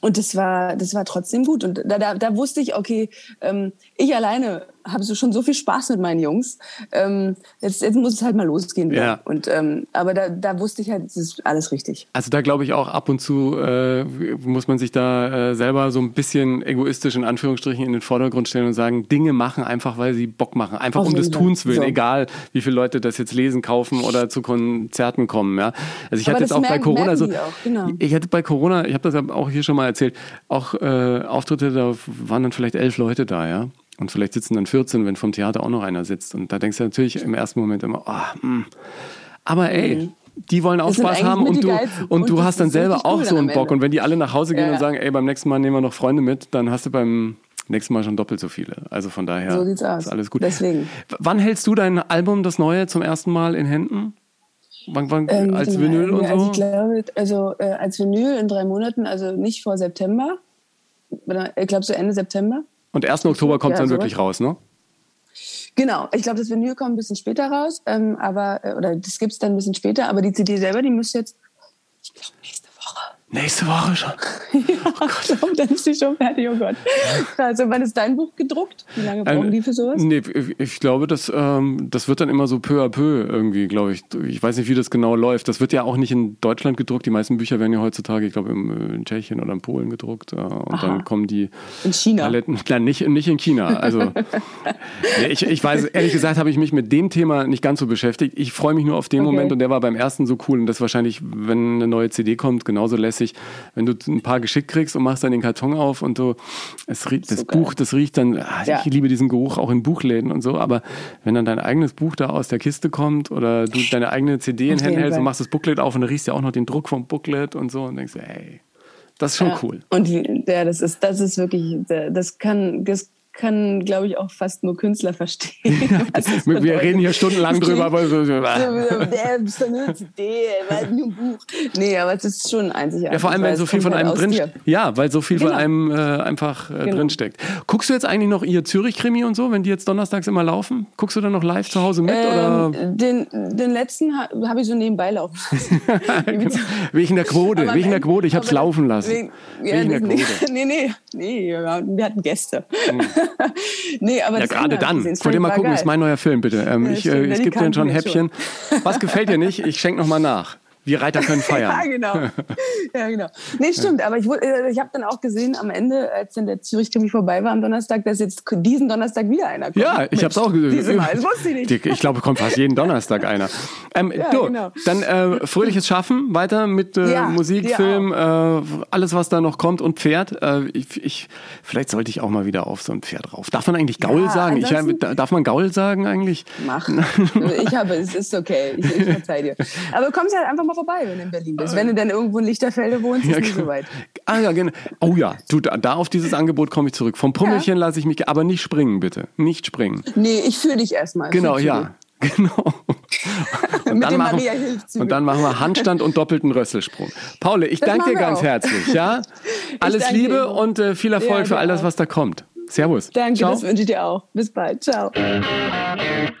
und das war, das war trotzdem gut und da, da, da wusste ich, okay, ähm, ich alleine habe so schon so viel Spaß mit meinen Jungs. Ähm, jetzt, jetzt muss es halt mal losgehen. Wieder. Ja. Und, ähm, aber da, da wusste ich halt, es ist alles richtig. Also da glaube ich auch ab und zu äh, muss man sich da äh, selber so ein bisschen egoistisch in Anführungsstrichen in den Vordergrund stellen und sagen, Dinge machen einfach, weil sie Bock machen. Einfach Auf um des. Tuns willen, So. egal wie viele Leute das jetzt lesen, kaufen oder zu Konzerten kommen. Ja? Also ich Aber hatte jetzt auch bei merken- Corona merken so, auch, genau. ich hatte bei Corona, ich habe das auch hier schon mal erzählt, auch äh, Auftritte, da waren dann vielleicht elf Leute da, ja. Und vielleicht sitzen dann 14, wenn vom Theater auch noch einer sitzt. Und da denkst du natürlich im ersten Moment immer, ah, mh. aber ey, die wollen auch Mhm. Das Spaß haben und du, und Und du hast dann selber wirklich auch cool so einen Bock. Und wenn die alle nach Hause gehen Ja, und sagen, ey, beim nächsten Mal nehmen wir noch Freunde mit, dann hast du beim nächsten Mal schon doppelt so viele. Also von daher So ist alles gut. Deswegen. Wann hältst du dein Album, das neue, zum ersten Mal in Händen? Wann, wann, Ähm, als Vinyl und also so? Ich glaube, also äh, als Vinyl in drei Monaten, also nicht vor September. Ich glaube so Ende September. Und 1. Oktober kommt Ja, dann wirklich raus, ne? Genau, ich glaube, das Vinyl kommt ein bisschen später raus, ähm, aber äh, oder das gibt's dann ein bisschen später, aber die CD selber, die müsste jetzt, ich glaube, nächste Woche. Schon. Ja, ich glaube, dann ist die schon fertig, oh Gott. Also, wann ist dein Buch gedruckt? Wie lange brauchen die für sowas? Nee, ich, glaube, das, ähm, das wird dann immer so peu à peu irgendwie, glaube ich. Ich weiß nicht, wie das genau läuft. Das wird ja auch nicht in Deutschland gedruckt. Die meisten Bücher werden ja heutzutage, ich glaube, äh, in Tschechien oder in Polen gedruckt. Äh, und Aha. dann kommen die In China. Paletten. Nein, nicht, nicht in China. Also nee, ich, ich weiß, ehrlich gesagt, habe ich mich mit dem Thema nicht ganz so beschäftigt. Ich freue mich nur auf den Okay. Moment und der war beim ersten so cool. Und das wahrscheinlich, wenn eine neue CD kommt, genauso lässig, wenn du ein paar geschickt kriegst und machst dann den Karton auf und du, es riecht, das So. Buch, das riecht dann, ah, Ja. ich liebe diesen Geruch auch in Buchläden und so, aber wenn dann dein eigenes Buch da aus der Kiste kommt oder du deine eigene CD in Händen hältst und machst das Booklet auf und dann riechst du ja auch noch den Druck vom Booklet und so und denkst, ey, das ist schon Ja. cool. Und ja, das ist, das ist wirklich, das kann, das kann, glaube ich, auch fast nur Künstler verstehen. das Wir reden hier stundenlang drüber, aber so, ah. Der ist ein Buch. Nee, aber es ist schon einzigartig. Ja, vor allem, weil wenn es so viel von halt einem aus drin dir. Ja, weil so viel von Genau. einem äh, einfach äh, Genau. drin steckt. Guckst du jetzt eigentlich noch ihr Zürich-Krimi und so, wenn die jetzt donnerstags immer laufen? Guckst du dann noch live zu Hause mit? oder Ähm, den, den letzten ha- habe ich so nebenbei laufen lassen. wegen der Quote, Aber wegen der Quote, ich hab's aber laufen lassen. Wegen, ja, wegen der Quote. nee, nee, nee, ja, wir hatten Gäste. nee, aber Ja, gerade dann. Wollt ihr mal gucken, geil. ist mein neuer Film, bitte. Ähm, Ja, ich äh, ich gebe dir schon ein Häppchen. Was gefällt dir nicht? Ich schenke nochmal nach. Wir Reiter können feiern. Ja, genau. Ja, genau. Nee, stimmt. Aber ich, äh, ich habe dann auch gesehen am Ende, als dann der Zürich-Krimi vorbei war am Donnerstag, dass jetzt diesen Donnerstag wieder einer kommt. Ja, ich hab's auch gesehen. Diesmal, das wusste ich nicht. Ich glaube, kommt fast jeden Donnerstag einer. Ähm, Ja, du, genau. dann äh, fröhliches Schaffen, weiter mit äh, Ja, Musik, Film, äh, alles, was da noch kommt und Pferd. Äh, ich, ich, vielleicht sollte ich auch mal wieder auf so ein Pferd rauf. Darf man eigentlich Gaul Ja, sagen? Ich, ansonsten- darf man Gaul sagen eigentlich? Mach. Ich habe, es ist okay. Ich, ich verzeih dir. Aber kommst halt einfach mal vorbei, wenn du in Berlin bist. Wenn du dann irgendwo in Lichterfelde wohnst, ist nicht so weit. Ah ja, genau. Oh ja, du, da, auf dieses Angebot komme ich zurück. Vom Pummelchen lasse ich mich, aber nicht springen, bitte. Nicht springen. Nee, ich fühle dich erstmal. Genau, Fühl ja. Genau. Und, dann machen, und dann machen wir Handstand und doppelten Rösselsprung. Paule, ich Das danke dir ganz auch. herzlich. Ja? Alles Liebe dir. und äh, viel Erfolg Ja, für all das, was da kommt. Servus. Danke, Ciao. das wünsche ich dir auch. Bis bald. Ciao.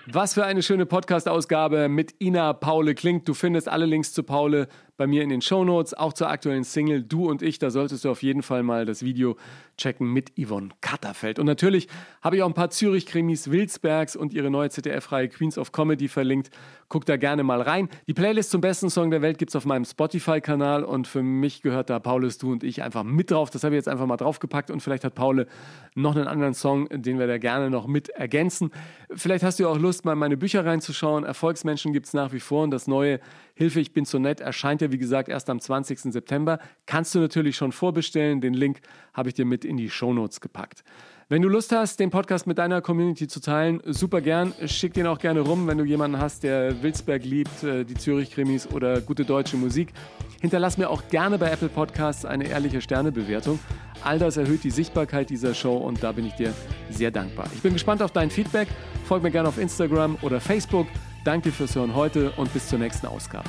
Was für eine schöne Podcast-Ausgabe mit Ina Paule Klink. Du findest alle Links zu Paule bei mir in den Shownotes, auch zur aktuellen Single Du und ich. Da solltest du auf jeden Fall mal das Video checken mit Yvonne Katterfeld. Und natürlich habe ich auch ein paar Zürich-Krimis Wilsbergs und ihre neue ZDF-Reihe Queens of Comedy verlinkt. Guck da gerne mal rein. Die Playlist zum besten Song der Welt gibt es auf meinem Spotify-Kanal und für mich gehört da Paulus, du und ich einfach mit drauf. Das habe ich jetzt einfach mal draufgepackt und vielleicht hat Paule noch einen anderen Song, den wir da gerne noch mit ergänzen. Vielleicht hast du auch Lust, mal in meine Bücher reinzuschauen. Erfolgsmenschen gibt es nach wie vor und das neue Hilfe, ich bin so nett erscheint ja wie gesagt erst am 20. September. Kannst du natürlich schon vorbestellen. Den Link habe ich dir mit in die Shownotes gepackt. Wenn du Lust hast, den Podcast mit deiner Community zu teilen, super gern. Schick den auch gerne rum, wenn du jemanden hast, der Wilsberg liebt, äh, die Zürich-Krimis oder gute deutsche Musik. Hinterlass mir auch gerne bei Apple Podcasts eine ehrliche Sternebewertung. All das erhöht die Sichtbarkeit dieser Show und da bin ich dir sehr dankbar. Ich bin gespannt auf dein Feedback. Folg mir gerne auf Instagram oder Facebook. Danke fürs Hören heute und bis zur nächsten Ausgabe.